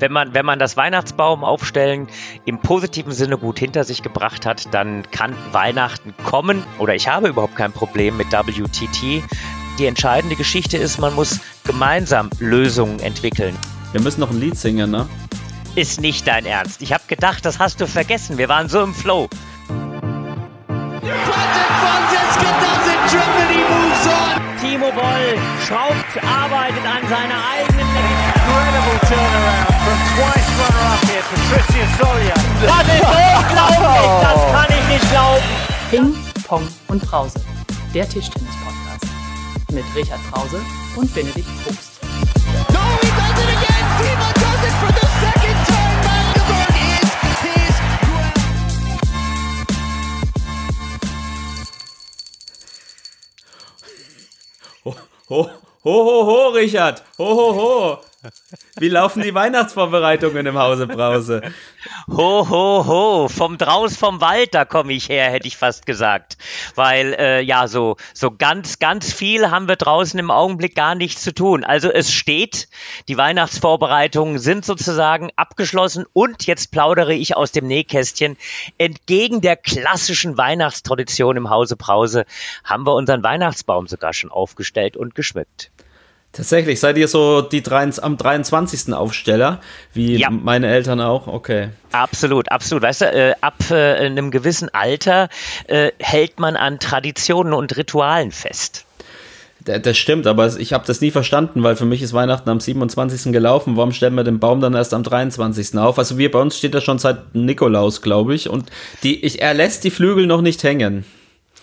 Wenn man, wenn man das Weihnachtsbaum aufstellen im positiven Sinne gut hinter sich gebracht hat, dann kann Weihnachten kommen oder ich habe überhaupt kein Problem mit WTT. Die entscheidende Geschichte ist, man muss gemeinsam Lösungen entwickeln. Wir müssen noch ein Lied singen, ne? Ist nicht dein Ernst. Ich habe gedacht, das hast du vergessen. Wir waren so im Flow. Timo Boll schraubt, arbeitet an seiner eigenen Incredible turnaround from twice runner-up here, Patricia Solia. Das ist unglaublich, das kann ich nicht glauben. Ping, Pong und Brause, der Tischtennis-Podcast. Mit Richard Brause und Benedikt Probst. No, he does it again! Timo does it for the second time! Magdeburg is his Ho, ho, ho, ho, ho, Richard! Ho, ho, ho! Wie laufen die Weihnachtsvorbereitungen im Hause Brause? Ho, ho, ho, vom Draus vom Wald, da komme ich her, hätte ich fast gesagt. Weil, äh, ja, so, so ganz, ganz viel haben wir draußen im Augenblick gar nichts zu tun. Also es steht, die Weihnachtsvorbereitungen sind sozusagen abgeschlossen und jetzt plaudere ich aus dem Nähkästchen. Entgegen der klassischen Weihnachtstradition im Hause Brause haben wir unseren Weihnachtsbaum sogar schon aufgestellt und geschmückt. Tatsächlich, seid ihr so die drei, am 23. Aufsteller, wie ja. meine Eltern auch? Okay. Absolut, absolut. Weißt du, äh, ab äh, einem gewissen Alter äh, hält man an Traditionen und Ritualen fest. Das stimmt, aber ich habe das nie verstanden, weil für mich ist Weihnachten am 27. gelaufen. Warum stellen wir den Baum dann erst am 23. auf? Also wir bei uns steht das schon seit Nikolaus, glaube ich. Und die, ich, er lässt die Flügel noch nicht hängen.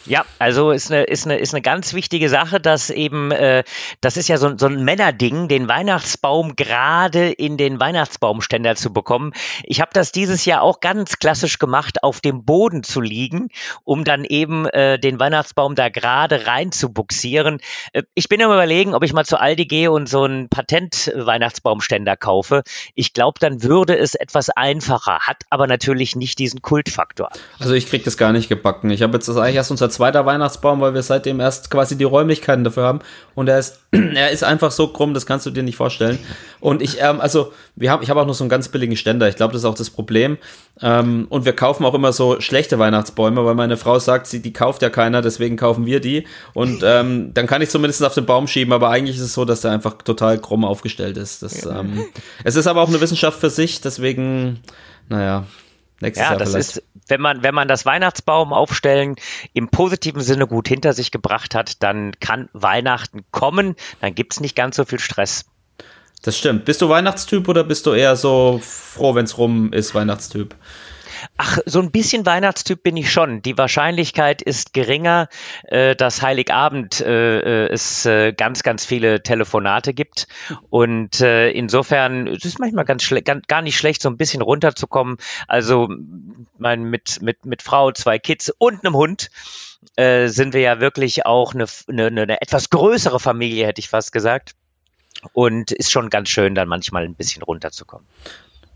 Ja, also ist eine, ist eine, ist eine ganz wichtige Sache, dass eben, äh, das ist ja so, so ein Männerding, den Weihnachtsbaum gerade in den Weihnachtsbaumständer zu bekommen. Ich habe das dieses Jahr auch ganz klassisch gemacht, auf dem Boden zu liegen, um dann eben äh, den Weihnachtsbaum da gerade rein zu buxieren. Äh, ich bin am überlegen, ob ich mal zu Aldi gehe und so einen Patent-Weihnachtsbaumständer kaufe. Ich glaube, dann würde es etwas einfacher, hat aber natürlich nicht diesen Kultfaktor. Also ich krieg das gar nicht gebacken. Ich habe jetzt das eigentlich erst unser zweiter Weihnachtsbaum, weil wir seitdem erst quasi die Räumlichkeiten dafür haben. Und er ist, er ist einfach so krumm, das kannst du dir nicht vorstellen. Und ich, ähm, also, wir haben, ich habe auch noch so einen ganz billigen Ständer. Ich glaube, das ist auch das Problem. Ähm, und wir kaufen auch immer so schlechte Weihnachtsbäume, weil meine Frau sagt, sie, die kauft ja keiner, deswegen kaufen wir die. Und ähm, dann kann ich zumindest auf den Baum schieben, aber eigentlich ist es so, dass der einfach total krumm aufgestellt ist. Das, ähm, es ist aber auch eine Wissenschaft für sich, deswegen, naja, Nächstes ja, Jahr das vielleicht. ist, wenn man, wenn man das Weihnachtsbaum aufstellen im positiven Sinne gut hinter sich gebracht hat, dann kann Weihnachten kommen, dann gibt es nicht ganz so viel Stress. Das stimmt. Bist du Weihnachtstyp oder bist du eher so froh, wenn es rum ist, Weihnachtstyp? Ach, so ein bisschen Weihnachtstyp bin ich schon. Die Wahrscheinlichkeit ist geringer, äh, dass Heiligabend äh, äh, es äh, ganz, ganz viele Telefonate gibt. Und äh, insofern es ist manchmal ganz ganz, gar nicht schlecht, so ein bisschen runterzukommen. Also mein, mit, mit, mit Frau, zwei Kids und einem Hund. Äh, sind wir ja wirklich auch eine, eine, eine etwas größere Familie, hätte ich fast gesagt. Und ist schon ganz schön, dann manchmal ein bisschen runterzukommen.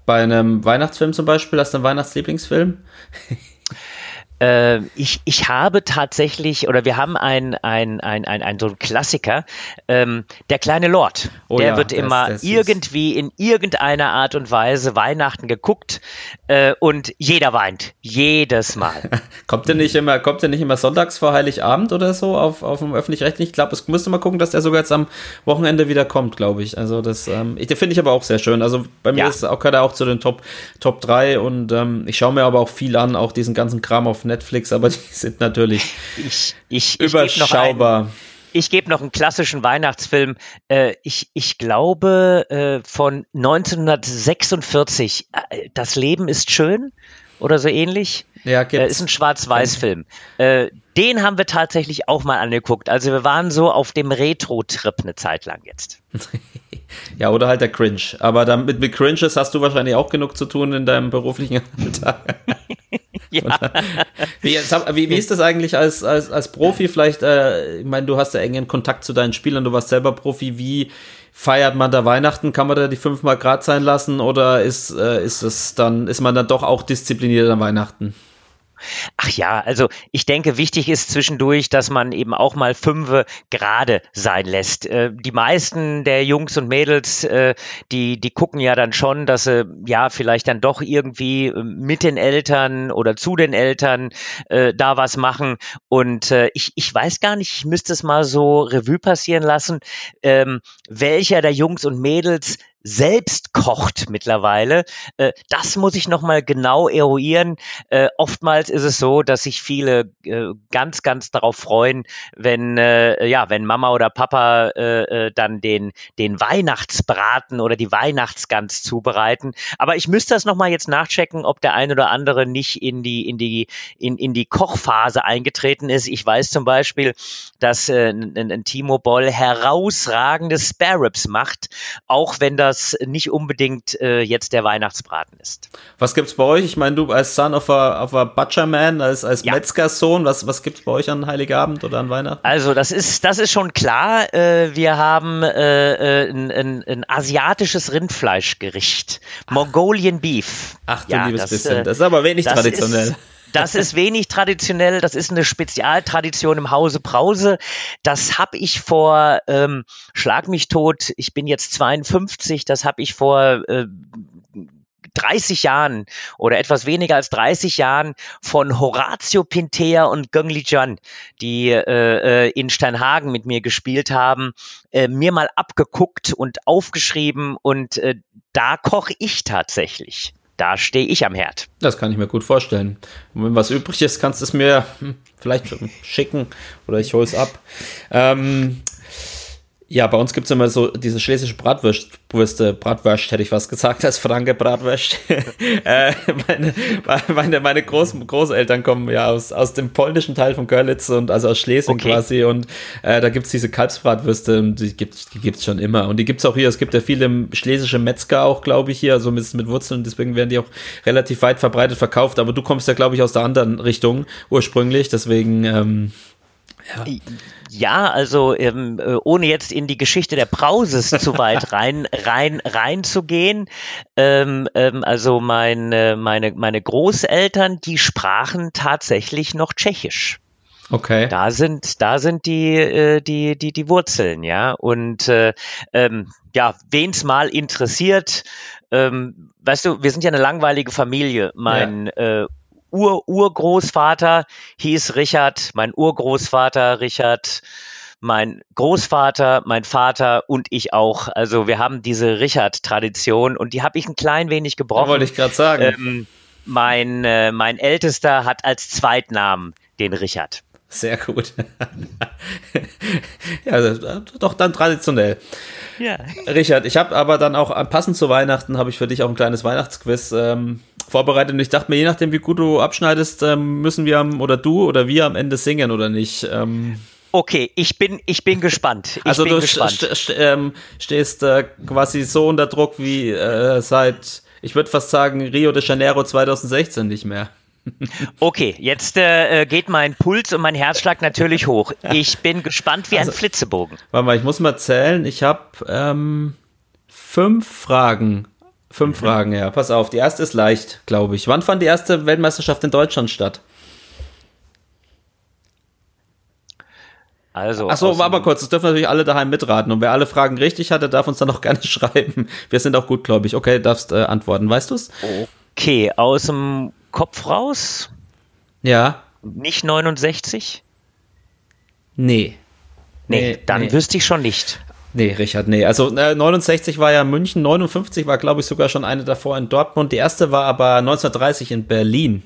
Bei einem Weihnachtsfilm zum Beispiel, hast du einen Weihnachtslieblingsfilm? Äh, ich, ich habe tatsächlich, oder wir haben ein, ein, ein, ein, ein so ein Klassiker, ähm, der kleine Lord. Oh der ja, wird immer ist, irgendwie in irgendeiner Art und Weise Weihnachten geguckt äh, und jeder weint. Jedes Mal. kommt der nicht immer, kommt der nicht immer sonntags vor Heiligabend oder so auf, auf dem öffentlich-rechtlichen? Ich glaube, es müsste mal gucken, dass der sogar jetzt am Wochenende wieder kommt, glaube ich. Also das, ähm, ich, finde ich aber auch sehr schön. Also bei mir ja. ist auch gerade auch zu den Top, Top 3 und ähm, ich schaue mir aber auch viel an, auch diesen ganzen Kram auf Netflix, aber die sind natürlich ich, ich, überschaubar. Ich gebe noch einen klassischen Weihnachtsfilm. Äh, ich, ich glaube äh, von 1946. Äh, das Leben ist schön oder so ähnlich. Ja, gibt's. Äh, ist ein Schwarz-Weiß-Film. Äh, den haben wir tatsächlich auch mal angeguckt. Also wir waren so auf dem Retro-Trip eine Zeit lang jetzt. ja, oder halt der Cringe. Aber damit mit Cringes hast du wahrscheinlich auch genug zu tun in deinem beruflichen Alltag. ja. Wie, wie, wie, ist das eigentlich als, als, als Profi? Vielleicht, äh, ich meine, du hast ja engen Kontakt zu deinen Spielern, du warst selber Profi. Wie feiert man da Weihnachten? Kann man da die fünfmal Grad sein lassen oder ist, äh, ist es dann, ist man dann doch auch diszipliniert an Weihnachten? Ach ja, also ich denke, wichtig ist zwischendurch, dass man eben auch mal fünfe gerade sein lässt. Äh, die meisten der Jungs und Mädels, äh, die, die gucken ja dann schon, dass sie ja vielleicht dann doch irgendwie äh, mit den Eltern oder zu den Eltern äh, da was machen. Und äh, ich, ich weiß gar nicht, ich müsste es mal so Revue passieren lassen, ähm, welcher der Jungs und Mädels selbst kocht mittlerweile. Äh, das muss ich nochmal genau eruieren. Äh, oftmals ist es so, dass sich viele äh, ganz, ganz darauf freuen, wenn, äh, ja, wenn Mama oder Papa äh, äh, dann den, den Weihnachtsbraten oder die Weihnachtsgans zubereiten. Aber ich müsste das nochmal jetzt nachchecken, ob der ein oder andere nicht in die, in die, in, in die Kochphase eingetreten ist. Ich weiß zum Beispiel, dass ein, ein Timo Boll herausragende Spare Ribs macht, auch wenn das das nicht unbedingt äh, jetzt der Weihnachtsbraten ist. Was gibt's bei euch? Ich meine, du als Son of a, of a Butcherman, als, als ja. Metzgersohn, was, was gibt's bei euch an Heiligabend oder an Weihnachten? Also, das ist, das ist schon klar. Äh, wir haben äh, äh ein, ein, ein, asiatisches Rindfleischgericht. Mongolian Beef. Ach du ja, liebes das, bisschen. Äh, das ist aber wenig traditionell. Ist, das ist wenig traditionell, das ist eine Spezialtradition im Hause Brause. Das habe ich vor, ähm, schlag mich tot, ich bin jetzt 52, das habe ich vor äh, 30 Jahren oder etwas weniger als 30 Jahren von Horatio Pintea und Göngli Can, die äh, äh, in Steinhagen mit mir gespielt haben, äh, mir mal abgeguckt und aufgeschrieben und äh, da koche ich tatsächlich da stehe ich am Herd. Das kann ich mir gut vorstellen. Und wenn was übrig ist, kannst du es mir hm, vielleicht schicken oder ich hole es ab. Ähm, ja, bei uns gibt es immer so diese schlesische Bratwürste, Bratwurst hätte ich was gesagt, als Franke Bratwurst. äh, meine, meine, meine Groß, Großeltern kommen ja aus, aus dem polnischen Teil von Görlitz und also aus Schlesien okay. quasi und äh, da gibt es diese Kalbsbratwürste die gibt es die gibt's schon immer. Und die gibt es auch hier, es gibt ja viele schlesische Metzger auch, glaube ich, hier, also mit, mit Wurzeln, deswegen werden die auch relativ weit verbreitet verkauft, aber du kommst ja, glaube ich, aus der anderen Richtung ursprünglich, deswegen ähm, ja. Ja, also ähm, äh, ohne jetzt in die Geschichte der Brauses zu weit rein rein reinzugehen. Ähm, ähm, also mein, äh, meine meine Großeltern, die sprachen tatsächlich noch Tschechisch. Okay. Da sind da sind die äh, die die die Wurzeln, ja und äh, ähm, ja, wen's mal interessiert, ähm, weißt du, wir sind ja eine langweilige Familie. Mein ja. äh, Ur-Urgroßvater hieß Richard, mein Urgroßvater Richard, mein Großvater, mein Vater und ich auch. Also wir haben diese Richard-Tradition und die habe ich ein klein wenig gebrochen. wollte ich gerade sagen. Ähm, mein, äh, mein Ältester hat als Zweitnamen den Richard. Sehr gut. ja, also, doch dann traditionell. Ja. Richard, ich habe aber dann auch passend zu Weihnachten habe ich für dich auch ein kleines Weihnachtsquiz ähm, vorbereitet und ich dachte mir, je nachdem wie gut du abschneidest, ähm, müssen wir am, oder du oder wir am Ende singen oder nicht. Ähm, Okay, ich bin, ich bin gespannt. Ich also bin du gespannt. St st ähm, stehst äh, quasi so unter Druck wie äh, seit, ich würde fast sagen, Rio de Janeiro 2016 nicht mehr. Okay, jetzt äh, geht mein Puls und mein Herzschlag natürlich hoch. Ich bin gespannt wie also, ein Flitzebogen. Warte mal, ich muss mal zählen. Ich habe ähm, fünf Fragen. Fünf mhm. Fragen, ja. Pass auf, die erste ist leicht, glaube ich. Wann fand die erste Weltmeisterschaft in Deutschland statt? Also. Achso, war aber kurz, das dürfen natürlich alle daheim mitraten. Und wer alle Fragen richtig hatte, darf uns dann auch gerne schreiben. Wir sind auch gut, glaube ich. Okay, darfst äh, antworten. Weißt du es? Okay, aus dem Kopf raus? Ja. Nicht 69? Nee. Nee, nee dann nee. wüsste ich schon nicht. Nee, Richard, nee. Also äh, 69 war ja München, 59 war, glaube ich, sogar schon eine davor in Dortmund. Die erste war aber 1930 in Berlin.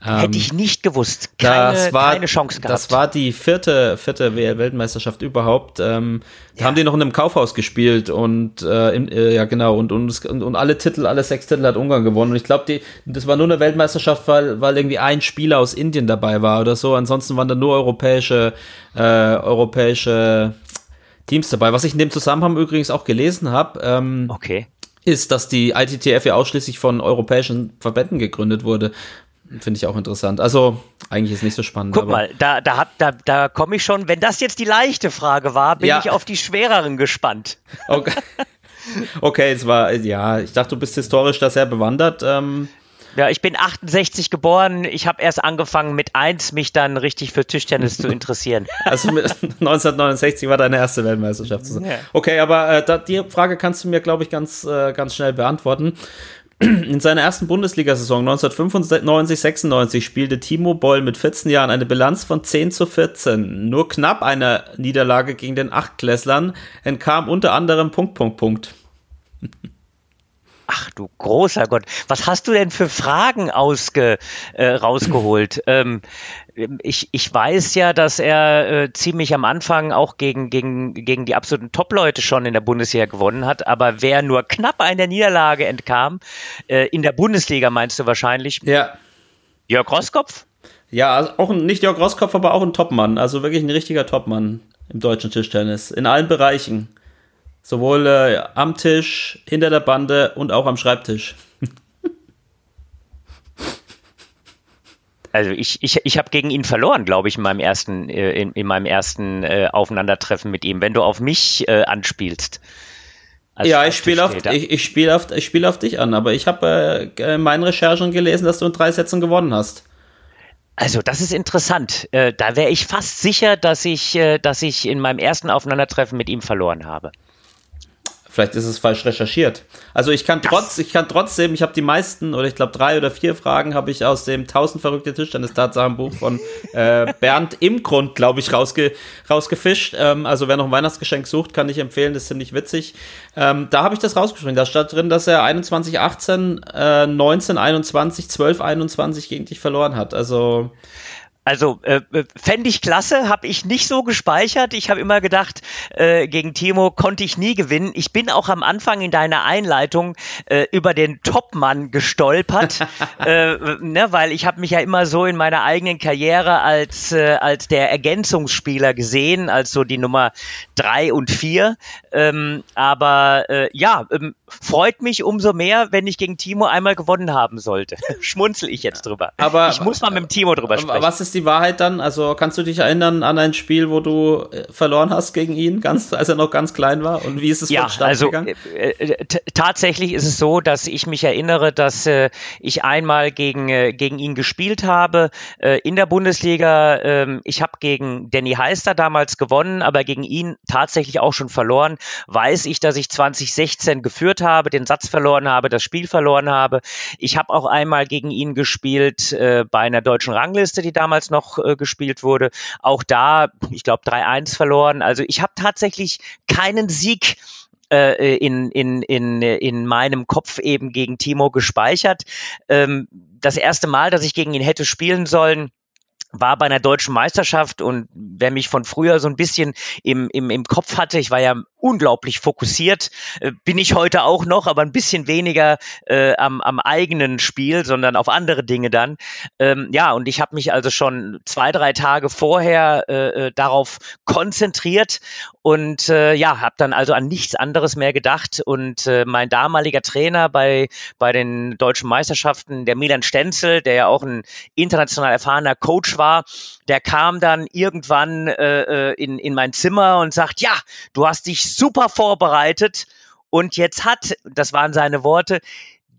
Hätte ähm, ich nicht gewusst. Keine, das war, keine Chance gehabt. Das war die vierte, vierte Weltmeisterschaft überhaupt. Ähm, da ja. haben die noch in einem Kaufhaus gespielt und äh, im, äh, ja genau und, und, und alle Titel, alle sechs Titel hat Ungarn gewonnen. Und ich glaube, das war nur eine Weltmeisterschaft, weil, weil irgendwie ein Spieler aus Indien dabei war oder so. Ansonsten waren da nur europäische, äh, europäische Teams dabei. Was ich in dem Zusammenhang übrigens auch gelesen habe. Ähm, okay ist, dass die ITTF ja ausschließlich von europäischen Verbänden gegründet wurde, Finde ich auch interessant. Also, eigentlich ist nicht so spannend. Guck mal, da, da, da, da komme ich schon. Wenn das jetzt die leichte Frage war, bin ja. ich auf die schwereren gespannt. Okay. okay, es war, ja, ich dachte, du bist historisch da sehr bewandert. Ähm, Ja, ich bin 68 geboren. Ich habe erst angefangen mit 1 mich dann richtig für Tischtennis zu interessieren. Also 1969 war deine erste Weltmeisterschaft. Okay, aber äh, da, die Frage kannst du mir, glaube ich, ganz, äh, ganz schnell beantworten. In seiner ersten Bundesliga-Saison 1995-96 spielte Timo Boll mit 14 Jahren eine Bilanz von 10 zu 14. Nur knapp einer Niederlage gegen den Achtklässlern entkam unter anderem Punkt, Punkt, Punkt. Ach du großer Gott, was hast du denn für Fragen ausge, äh, rausgeholt? ähm, ich, ich weiß ja, dass er äh, ziemlich am Anfang auch gegen, gegen, gegen die absoluten Top-Leute schon in der Bundesliga gewonnen hat, aber wer nur knapp einer Niederlage entkam, äh, in der Bundesliga meinst du wahrscheinlich? Ja. Jörg Roskopf? Ja, also auch ein, nicht Jörg Roskopf, aber auch ein Topmann, also wirklich ein richtiger Topmann im deutschen Tischtennis, in allen Bereichen. Sowohl äh, am Tisch, hinter der Bande und auch am Schreibtisch. Also ich, ich, ich habe gegen ihn verloren, glaube ich, in meinem ersten, äh, in, in meinem ersten äh, Aufeinandertreffen mit ihm, wenn du auf mich äh, anspielst. ja, ich spiele auf, ich, ich spiel auf, ich spiel auf dich an, aber ich habe äh, in meinen Recherchen gelesen, dass du in drei Sätzen gewonnen hast. Also das ist interessant. Äh, da wäre ich fast sicher, dass ich, dass ich in meinem ersten Aufeinandertreffen mit ihm verloren habe. Vielleicht ist es falsch recherchiert. Also ich kann trotz, ich kann trotzdem, ich habe die meisten oder ich glaube drei oder vier Fragen habe ich aus dem 1000 verrückte Tischtennis-Tatsachenbuch von äh, Bernd im Grund, glaube ich, rausge, rausgefischt. Ähm, also wer noch ein Weihnachtsgeschenk sucht, kann ich empfehlen, das ist ziemlich witzig. Ähm, da habe ich das rausgeschrieben. Da stand drin, dass er 21, 18, äh, 19, 21, 12, 21 gegen dich verloren hat. Also also äh, äh fände ich klasse, habe ich nicht so gespeichert. Ich habe immer gedacht, äh, gegen Timo konnte ich nie gewinnen. Ich bin auch am Anfang in deiner Einleitung äh, über den Topmann gestolpert, äh, ne, weil ich habe mich ja immer so in meiner eigenen Karriere als, äh, als der Ergänzungsspieler gesehen, als so die Nummer drei und vier. Ähm, aber äh, ja, ähm, freut mich umso mehr, wenn ich gegen Timo einmal gewonnen haben sollte. Schmunzel ich jetzt drüber. Aber ich muss mal mit dem Timo drüber sprechen. Ist die Wahrheit dann? Also kannst du dich erinnern an ein Spiel, wo du äh, verloren hast gegen ihn, ganz, als er noch ganz klein war? Und wie ist es ja, also, gegangen? Äh, äh tatsächlich ist es so, dass ich mich erinnere, dass äh, ich einmal gegen, äh, gegen ihn gespielt habe äh, in der Bundesliga. Ähm, ich habe gegen Danny Heister damals gewonnen, aber gegen ihn tatsächlich auch schon verloren. Weiß ich, dass ich 2016 geführt habe, den Satz verloren habe, das Spiel verloren habe. Ich habe auch einmal gegen ihn gespielt bei einer deutschen Rangliste, die damals damals noch äh, gespielt wurde. Auch da, ich glaube, 3-1 verloren. Also ich habe tatsächlich keinen Sieg äh, in, in, in, in meinem Kopf eben gegen Timo gespeichert. Ähm, das erste Mal, dass ich gegen ihn hätte spielen sollen, war bei einer deutschen Meisterschaft und wer mich von früher so ein bisschen im, im, im Kopf hatte, ich war ja unglaublich fokussiert. Äh, bin ich heute auch noch, aber ein bisschen weniger äh, am, am eigenen Spiel, sondern auf andere Dinge dann. Ähm, ja, und ich habe mich also schon zwei, drei Tage vorher äh, äh darauf konzentriert und äh, ja, habe dann also an nichts anderes mehr gedacht. Und äh, mein damaliger Trainer bei, bei den deutschen Meisterschaften, der Milan Stenzel, der ja auch ein international erfahrener Coach war, der kam dann irgendwann äh, in, in mein Zimmer und sagt, ja, du hast dich super vorbereitet. Und jetzt hat, das waren seine Worte,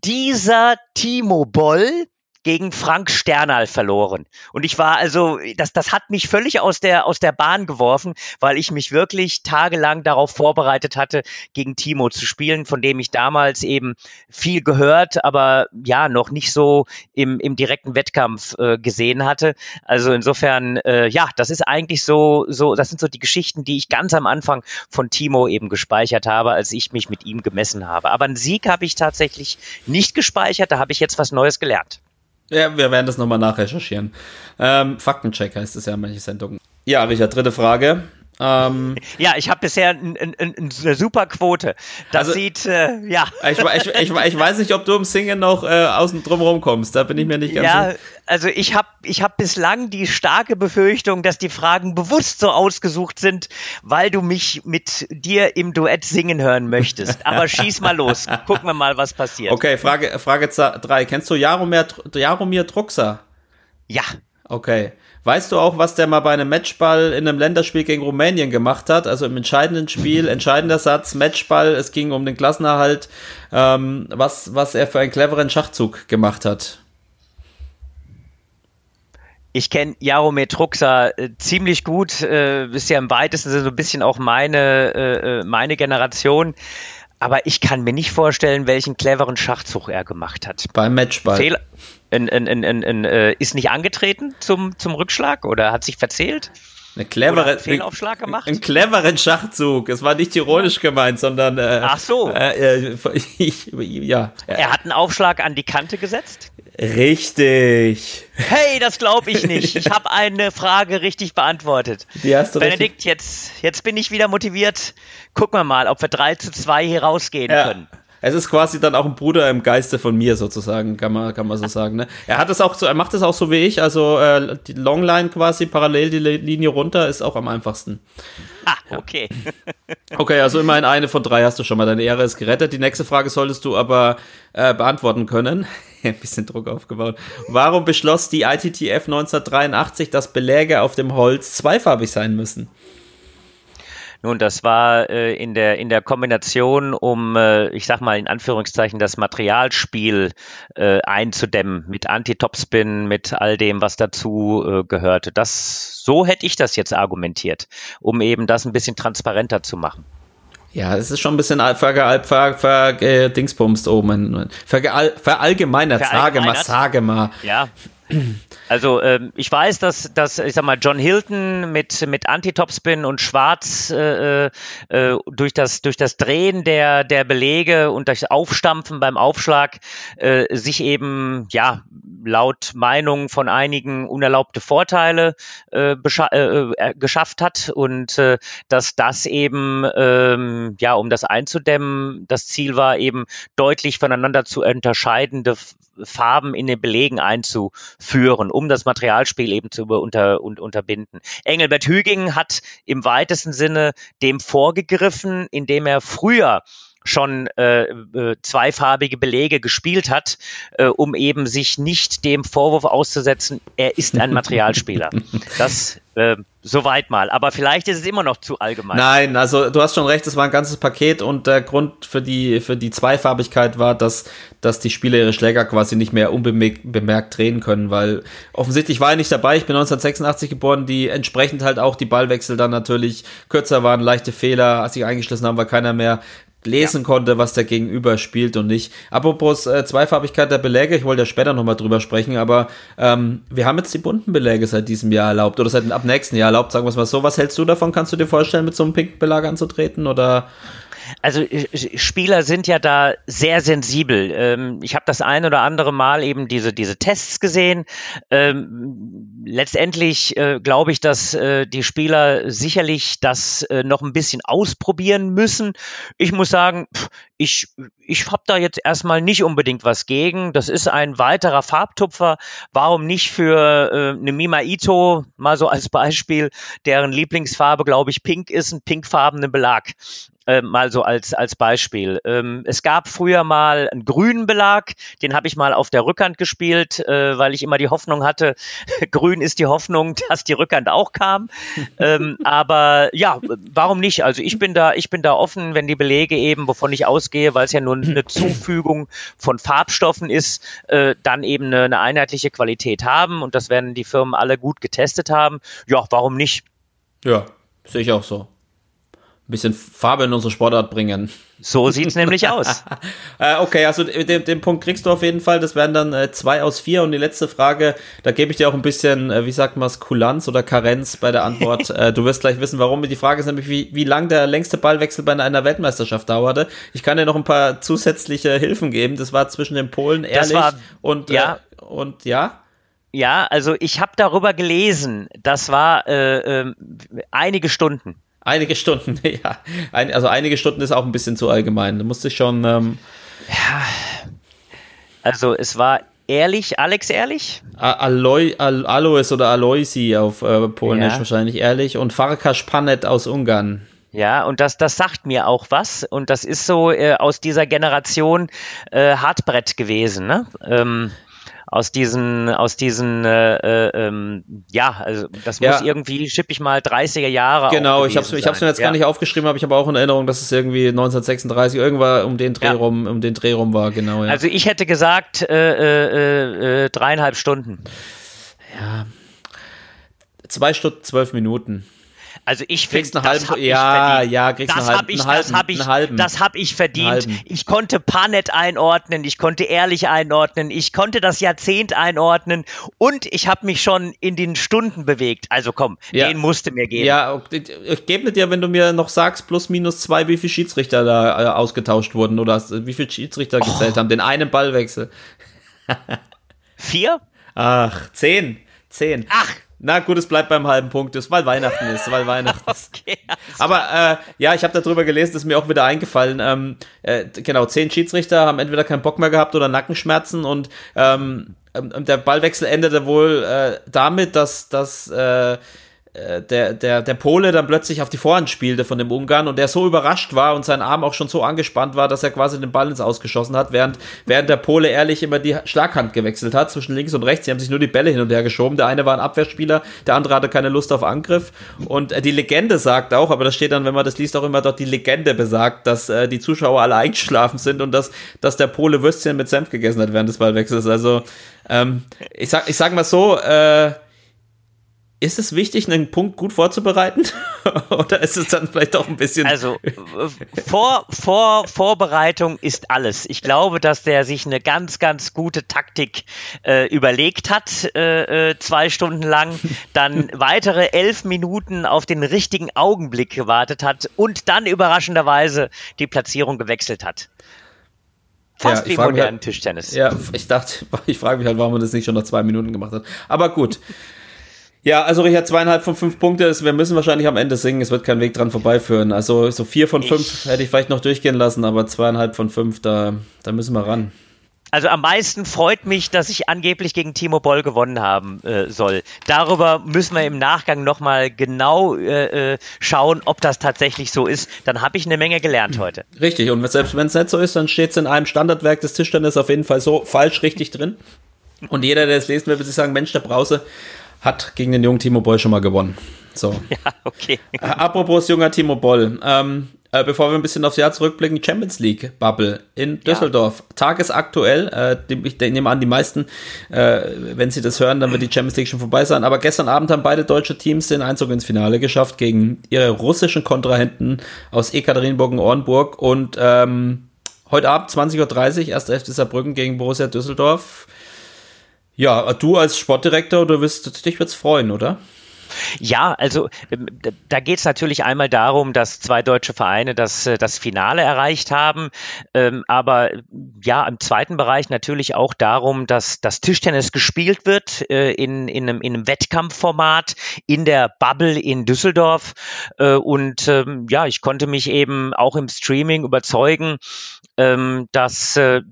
dieser Timo Boll gegen Frank Sternal verloren. Und ich war also, das, das hat mich völlig aus der, aus der Bahn geworfen, weil ich mich wirklich tagelang darauf vorbereitet hatte, gegen Timo zu spielen, von dem ich damals eben viel gehört, aber ja, noch nicht so im, im direkten Wettkampf äh, gesehen hatte. Also insofern, äh, ja, das ist eigentlich so, so, das sind so die Geschichten, die ich ganz am Anfang von Timo eben gespeichert habe, als ich mich mit ihm gemessen habe. Aber einen Sieg habe ich tatsächlich nicht gespeichert, da habe ich jetzt was Neues gelernt. Ja, wir werden das nochmal nachrecherchieren. Ähm, Faktencheck heißt es ja in manchen Sendungen. Ja, Richard, dritte Frage. Ähm, ja, ich habe bisher ein, ein, ein, eine super Quote. Das also, sieht, äh, ja. Ich, ich, ich, ich, weiß nicht, ob du im Singen noch äh, außen drum kommst. Da bin ich mir nicht ganz ja, sicher. Also ich habe ich hab bislang die starke Befürchtung, dass die Fragen bewusst so ausgesucht sind, weil du mich mit dir im Duett singen hören möchtest. Aber schieß mal los. Gucken wir mal, was passiert. Okay, Frage, Frage 3. Kennst du Jaromir, Jaromir Druxer? Ja. Okay. Weißt du auch, was der mal bei einem Matchball in einem Länderspiel gegen Rumänien gemacht hat? Also im entscheidenden Spiel, entscheidender Satz, Matchball, es ging um den Klassenerhalt, ähm, was, was er für einen cleveren Schachzug gemacht hat. Ich kenne Jaromir Truxa äh, ziemlich gut, äh, ist ja im weitesten Sinne so ein bisschen auch meine, äh, äh, meine Generation. Aber ich kann mir nicht vorstellen, welchen cleveren Schachzug er gemacht hat. Beim Matchball. Fehl, in, in, in, äh, ist nicht angetreten zum, zum Rückschlag oder hat sich verzählt? Eine clevere, Fehlaufschlag gemacht? Einen cleveren Schachzug. Es war nicht ironisch gemeint, sondern. Äh, Ach so. Äh, ich, ja. Er hat einen Aufschlag an die Kante gesetzt? Richtig. Hey, das glaube ich nicht. Ich habe eine Frage richtig beantwortet. Die hast du Benedikt, richtig. jetzt, jetzt bin ich wieder motiviert. Gucken wir mal, ob wir 3 zu 2 hier rausgehen ja. können es ist quasi dann auch ein Bruder im Geiste von mir sozusagen, kann man, kann man so sagen. Ne? Er hat es auch so, er macht es auch so wie ich, also äh, die Longline quasi parallel die Linie runter ist auch am einfachsten. Ah, okay. okay, also immerhin eine von drei hast du schon mal. Deine Ehre ist gerettet. Die nächste Frage solltest du aber äh, beantworten können. Ein bisschen Druck aufgebaut. Warum beschloss die ITTF 1983, dass Beläge auf dem Holz zweifarbig sein müssen? Nun, das war äh, in, der, in der Kombination, um, äh, ich sag mal in Anführungszeichen, das Materialspiel äh, einzudämmen mit Anti-Topspin, mit all dem, was dazu äh, gehörte. Das, so hätte ich das jetzt argumentiert, um eben das ein bisschen transparenter zu machen. Ja, es ist schon ein bisschen vergeal, ver, ver, äh, Dingsbums oben. Vergeal, verallgemeinert, sage mal, sage mal. Ja. Also ähm, ich weiß, dass, dass ich sag mal John Hilton mit mit Anti-Topspin und Schwarz äh, äh, durch das durch das Drehen der der Belege und das Aufstampfen beim Aufschlag äh, sich eben ja laut Meinung von einigen unerlaubte Vorteile äh, äh, äh, geschafft hat und äh, dass das eben ähm, ja um das einzudämmen das Ziel war eben deutlich voneinander zu unterscheidende Farben in den Belegen einzuführen, um das Materialspiel eben zu unter, unter, unterbinden. Engelbert Hüging hat im weitesten Sinne dem vorgegriffen, indem er früher schon äh, äh, zweifarbige Belege gespielt hat, äh, um eben sich nicht dem Vorwurf auszusetzen, er ist ein Materialspieler. Das äh, soweit mal. Aber vielleicht ist es immer noch zu allgemein. Nein, also du hast schon recht, es war ein ganzes Paket und der Grund für die, für die Zweifarbigkeit war, dass, dass die Spieler ihre Schläger quasi nicht mehr unbemerkt drehen können, weil offensichtlich war er nicht dabei. Ich bin 1986 geboren, die entsprechend halt auch die Ballwechsel dann natürlich kürzer waren, leichte Fehler, als sie eingeschlossen haben, war keiner mehr lesen ja. konnte, was der Gegenüber spielt und nicht. Apropos äh, Zweifarbigkeit der Beläge, ich wollte ja später nochmal drüber sprechen, aber ähm, wir haben jetzt die bunten Beläge seit diesem Jahr erlaubt oder seit ab nächsten Jahr erlaubt, sagen wir es mal so. Was hältst du davon? Kannst du dir vorstellen, mit so einem pinken Belag anzutreten oder also äh, Spieler sind ja da sehr sensibel. Ähm, ich habe das ein oder andere Mal eben diese, diese Tests gesehen. Ähm, letztendlich äh, glaube ich, dass äh, die Spieler sicherlich das noch ein bisschen ausprobieren müssen. Ich muss sagen, ich, ich habe da jetzt erstmal nicht unbedingt was gegen. Das ist ein weiterer Farbtupfer. Warum nicht für eine Mima Ito, mal so als Beispiel, deren Lieblingsfarbe, glaube ich, pink ist, einen pinkfarbenen Belag äh, mal so als, als Beispiel. Ähm, es gab früher mal einen grünen Belag, den habe ich mal auf der Rückhand gespielt, äh, weil ich immer die Hoffnung hatte, grün ist die Hoffnung, dass die Rückhand auch kam. ähm, aber ja, warum nicht? Also ich bin da, ich bin da offen, wenn die Belege eben, wovon ich ausgehe, weil es ja nur eine Zufügung von Farbstoffen ist, äh, dann eben eine, eine einheitliche Qualität haben und das werden die Firmen alle gut getestet haben. Ja, warum nicht? Ja, sehe ich auch so bisschen Farbe in unsere Sportart bringen. So sieht es nämlich aus. äh, okay, also den, den, Punkt kriegst du auf jeden Fall. Das wären dann äh, zwei aus vier. Und die letzte Frage, da gebe ich dir auch ein bisschen, äh, wie sagt man es, Kulanz oder Karenz bei der Antwort. Äh, du wirst gleich wissen, warum. Die Frage ist nämlich, wie, wie lang der längste Ballwechsel bei einer Weltmeisterschaft dauerte. Ich kann dir noch ein paar zusätzliche Hilfen geben. Das war zwischen den Polen ehrlich war, und ja. Äh, und ja. Ja, also ich habe darüber gelesen. Das war äh, ähm, einige Stunden. Einige Stunden, ja. Ein, also einige Stunden ist auch ein bisschen zu allgemein. Da musste ich schon. Ähm ja. Also es war ehrlich, Alex ehrlich? Alois Al Alois oder Aloisi auf äh, Polnisch ja. wahrscheinlich ehrlich und Farkas Panet aus Ungarn. Ja, und das, das sagt mir auch was. Und das ist so äh, aus dieser Generation äh, Hartbrett gewesen. Ne? Ähm, aus diesen, aus diesen, äh, äh, ähm, ja, also das muss Ja. irgendwie, schipp ich mal 30er Jahre. Genau, ich habe gewesen ich hab's mir jetzt gar Ja. nicht aufgeschrieben, aber ich habe auch in Erinnerung, dass es irgendwie 1936 irgendwann um den Dreh Ja. rum, um den Dreh rum war, genau. Ja. Also ich hätte gesagt, äh, äh, äh, dreieinhalb Stunden. Zwei Stunden, zwölf Minuten. Also ich finde, das halbe- habe ich ja, verdient. ja, kriegst das habe ich, halben- das habe ich, einen halben. das habe ich verdient. halben. Ich konnte Panet einordnen, ich konnte ehrlich einordnen, ich konnte das Jahrzehnt einordnen und ich habe mich schon in den Stunden bewegt. Also komm, Ja. den musste mir geben. Ja, ich ich gebe dir, wenn du mir noch sagst, plus minus zwei, wie viele Schiedsrichter da äh, ausgetauscht wurden oder wie viele Schiedsrichter Oh. gezählt haben. Den einen Ballwechsel. Vier? Ach, zehn. Zehn. Ach, Na gut, es bleibt beim halben Punkt, ist, weil Weihnachten ist, weil Weihnachten ist. okay. Aber äh, ja, ich habe darüber gelesen, ist mir auch wieder eingefallen. Ähm, äh, genau, zehn Schiedsrichter haben entweder keinen Bock mehr gehabt oder Nackenschmerzen und ähm, ähm, der Ballwechsel endete wohl äh, damit, dass, dass äh, äh, der, der, der Pole dann plötzlich auf die Vorhand spielte von dem Ungarn und der so überrascht war und sein Arm auch schon so angespannt war, dass er quasi den Ball ins Ausgeschossen hat, während, während der Pole ehrlich immer die Schlaghand gewechselt hat zwischen links und rechts. Sie haben sich nur die Bälle hin und her geschoben. Der eine war ein Abwehrspieler, der andere hatte keine Lust auf Angriff. Und äh, die Legende sagt auch, aber das steht dann, wenn man das liest, auch immer dort, die Legende besagt, dass äh, die Zuschauer alle eingeschlafen sind und dass, dass der Pole Würstchen mit Senf gegessen hat während des Ballwechsels. Also, ähm, ich, sag, ich sag mal so, äh, ist es wichtig, einen Punkt gut vorzubereiten? Oder ist es dann vielleicht auch ein bisschen. Also vor, vor, Vorbereitung ist alles. Ich glaube, dass der sich eine ganz, ganz gute Taktik äh, überlegt hat, äh, äh, zwei Stunden lang, dann weitere elf Minuten auf den richtigen Augenblick gewartet hat und dann überraschenderweise die Platzierung gewechselt hat. Fast Ja, wie modernen halt- Tischtennis. Ja, ich dachte, ich frage mich halt, warum man das nicht schon nach zwei Minuten gemacht hat. Aber gut. Ja, also Richard, zweieinhalb von fünf Punkte. ist- Wir müssen wahrscheinlich am Ende singen. Es wird kein Weg dran vorbeiführen. Also so vier von fünf hätte ich vielleicht noch durchgehen lassen, aber zweieinhalb von fünf, da, da müssen wir ran. Also am meisten freut mich, dass ich angeblich gegen Timo Boll gewonnen haben äh, soll. Darüber müssen wir im Nachgang nochmal genau äh, äh, schauen, ob das tatsächlich so ist. Dann habe ich eine Menge gelernt heute. Richtig, und selbst wenn es nicht so ist, dann steht es in einem Standardwerk des Tischtennis auf jeden Fall so falsch richtig drin. Und jeder, der es lesen will, wird sich sagen, Mensch, der Brause hat gegen den jungen Timo Boll schon mal gewonnen. So. Ja, okay. Äh, Apropos junger Timo Boll, ähm, äh, bevor wir ein bisschen aufs Jahr zurückblicken, Champions League Bubble in Düsseldorf. Tagesaktuell, äh, die, ich nehme an, die meisten, äh, wenn sie das hören, dann wird die Champions League schon vorbei sein. Aber gestern Abend haben beide deutsche Teams den Einzug ins Finale geschafft gegen ihre russischen Kontrahenten aus Ekaterinburg und Ornburg. Und ähm, heute Abend 20.30 Uhr, 1. FC Saarbrücken gegen Borussia Düsseldorf. Ja, du als Sportdirektor, du wirst dich wird's freuen, oder? Ja, also ähm, da- da geht es natürlich einmal darum, dass zwei deutsche Vereine das, äh, das Finale erreicht haben, ähm, aber äh, ja, im zweiten Bereich natürlich auch darum, dass das Tischtennis gespielt wird äh, in, in, einem, in einem Wettkampfformat in der Bubble in Düsseldorf äh, und ähm, ja, ich konnte mich eben auch im Streaming überzeugen, ähm, dass äh,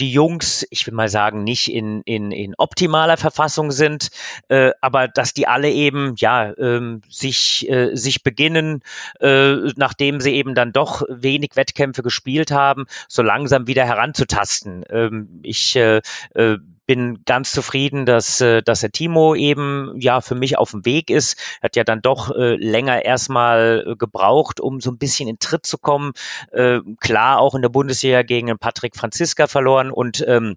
die Jungs, ich will mal sagen, nicht in, in, in optimaler Verfassung sind, äh, aber dass die alle eben ja ähm, sich äh, sich beginnen, äh, nachdem sie eben dann doch wenig Wettkämpfe gespielt haben, so langsam wieder heranzutasten. Ähm, ich äh, äh, bin ganz zufrieden, dass, äh, dass der Timo eben ja für mich auf dem Weg ist. Hat ja dann doch äh, länger erstmal äh, gebraucht, um so ein bisschen in Tritt zu kommen. Äh, klar, auch in der Bundesliga gegen den Patrick Franziska verloren und ähm,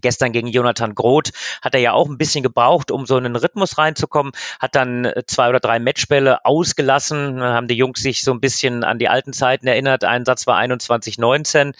Gestern gegen Jonathan Groth hat er ja auch ein bisschen gebraucht, um so in einen Rhythmus reinzukommen, hat dann äh, zwei oder drei Matchbälle ausgelassen, haben die Jungs sich so ein bisschen an die alten Zeiten erinnert. Ein Satz war 21-19.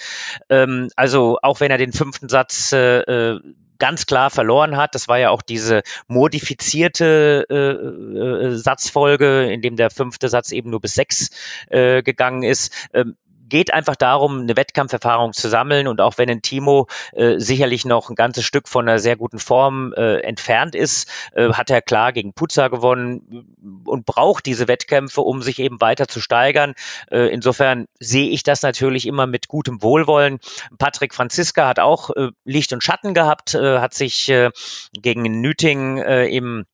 Ähm, also auch wenn er den fünften Satz äh, äh, ganz klar verloren hat. Das war ja auch diese modifizierte äh, äh, Satzfolge, in dem der fünfte Satz eben nur bis sechs äh, gegangen ist. Ähm, geht einfach darum, eine Wettkampferfahrung zu sammeln und auch wenn ein Timo äh, sicherlich noch ein ganzes Stück von einer sehr guten Form äh, entfernt ist, äh, hat er klar gegen Puzza gewonnen und braucht diese Wettkämpfe, um sich eben weiter zu steigern. Äh, insofern sehe ich das natürlich immer mit gutem Wohlwollen. Patrick Franziska hat auch äh, Licht und Schatten gehabt, äh, hat sich äh, gegen Nüting äh, im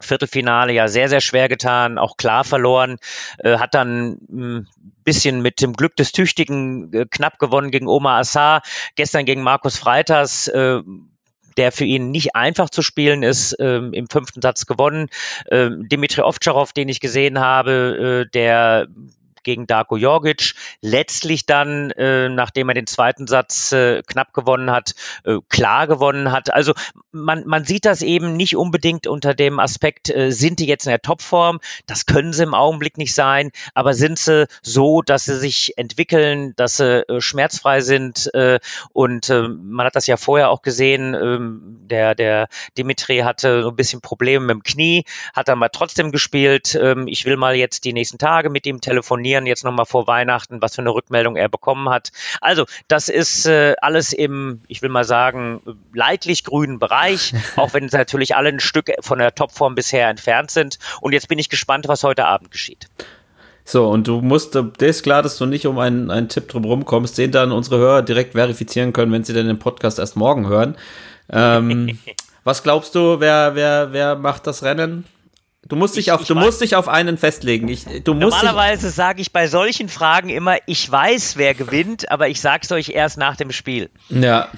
Viertelfinale ja sehr, sehr schwer getan, auch klar verloren, äh, hat dann ein bisschen mit dem Glück des Tüchtigen äh, knapp gewonnen gegen Omar Assar, gestern gegen Markus Freitas, äh, der für ihn nicht einfach zu spielen ist, ähm, im fünften Satz gewonnen. Ähm, Dimitri Ovtcharov, den ich gesehen habe, äh, der gegen Darko Jorgic. Letztlich dann, äh, nachdem er den zweiten Satz äh, knapp gewonnen hat, äh, klar gewonnen hat. Also man, man sieht das eben nicht unbedingt unter dem Aspekt, äh, sind die jetzt in der Topform? Das können sie im Augenblick nicht sein, aber sind sie so, dass sie sich entwickeln, dass sie äh, schmerzfrei sind äh, und äh, man hat das ja vorher auch gesehen, äh, der, der Dimitri hatte so ein bisschen Probleme mit dem Knie, hat dann mal trotzdem gespielt. Äh, ich will mal jetzt die nächsten Tage mit ihm telefonieren informieren, jetzt nochmal vor Weihnachten, was für eine Rückmeldung er bekommen hat. Also, das ist äh, alles im, ich will mal sagen, leidlich grünen Bereich, auch wenn natürlich alle ein Stück von der Topform bisher entfernt sind. Und jetzt bin ich gespannt, was heute Abend geschieht. So, und du musst, dir ist klar, dass du nicht um einen, einen Tipp drum kommst, den dann unsere Hörer direkt verifizieren können, wenn sie dann den Podcast erst morgen hören. Ähm, was glaubst du, wer, wer, wer macht das Rennen? Du musst dich auf, du musst dich auf einen festlegen. Ich, du musst Normalerweise sage ich bei solchen Fragen immer, ich weiß, wer gewinnt, aber ich sag's euch erst nach dem Spiel. Ja,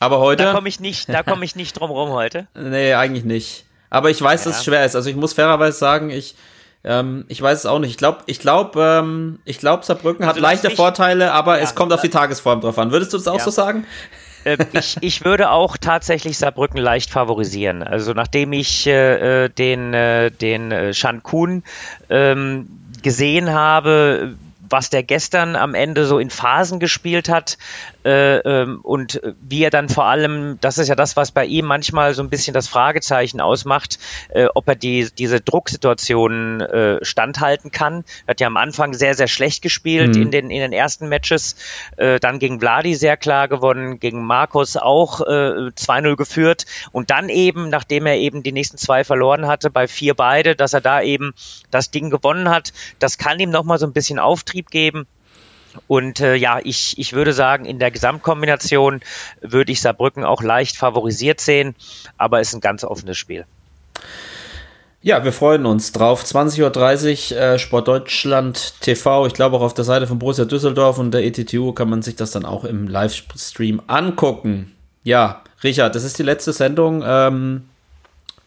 aber heute. Da komme ich nicht, da komme ich nicht drum rum heute. Nee, eigentlich nicht. Aber ich weiß, ja. dass es schwer ist. Also ich muss fairerweise sagen, ich, ähm, ich weiß es auch nicht. Ich glaube, ich glaube, ähm, ich glaube, Saarbrücken also hat leichte Vorteile, aber ja, es kommt auf die Tagesform drauf an. Würdest du das auch ja. so sagen? Äh, ich, ich würde auch tatsächlich Saarbrücken leicht favorisieren. Also nachdem ich äh, äh den, äh, den äh, Shan Kun ähm, gesehen habe, was der gestern am Ende so in Phasen gespielt hat äh, und wie er dann vor allem, das ist ja das, was bei ihm manchmal so ein bisschen das Fragezeichen ausmacht, äh, ob er die, diese Drucksituationen äh, standhalten kann. Er hat ja am Anfang sehr, sehr schlecht gespielt mhm. in, den, in den ersten Matches, äh, dann gegen Vladi sehr klar gewonnen, gegen Markus auch äh, 2-0 geführt und dann eben, nachdem er eben die nächsten zwei verloren hatte, bei vier beide, dass er da eben das Ding gewonnen hat, das kann ihm nochmal so ein bisschen auftreten Betrieb geben. Und äh, ja, ich, ich würde sagen, in der Gesamtkombination würde ich Saarbrücken auch leicht favorisiert sehen, aber es ist ein ganz offenes Spiel. Ja, wir freuen uns drauf. 20.30 Uhr äh, Sport Deutschland TV. Ich glaube auch auf der Seite von Borussia Düsseldorf und der ETTU kann man sich das dann auch im Livestream angucken. Ja, Richard, das ist die letzte Sendung. Ähm,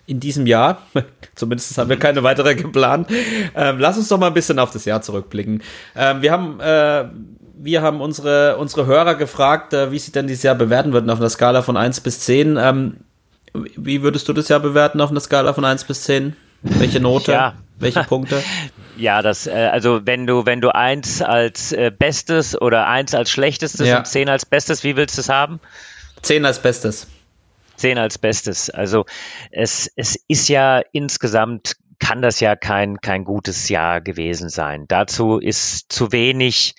in diesem Jahr. Zumindest haben wir keine weitere geplant. Ähm, lass uns doch mal ein bisschen auf das Jahr zurückblicken. Ähm, wir haben, äh, wir haben unsere, unsere Hörer gefragt, äh, wie sie denn dieses Jahr bewerten würden auf einer Skala von 1 bis 10. Ähm, wie würdest du das Jahr bewerten auf einer Skala von 1 bis 10? Welche Note? Ja. Welche Punkte? Ja, das, äh, also wenn du, wenn du eins als äh, Bestes oder eins als Schlechtestes ja. und zehn als Bestes, wie willst du es haben? Zehn als Bestes. 10 als Bestes. Also es, es ist ja insgesamt kann das ja kein, kein gutes Jahr gewesen sein. Dazu ist zu wenig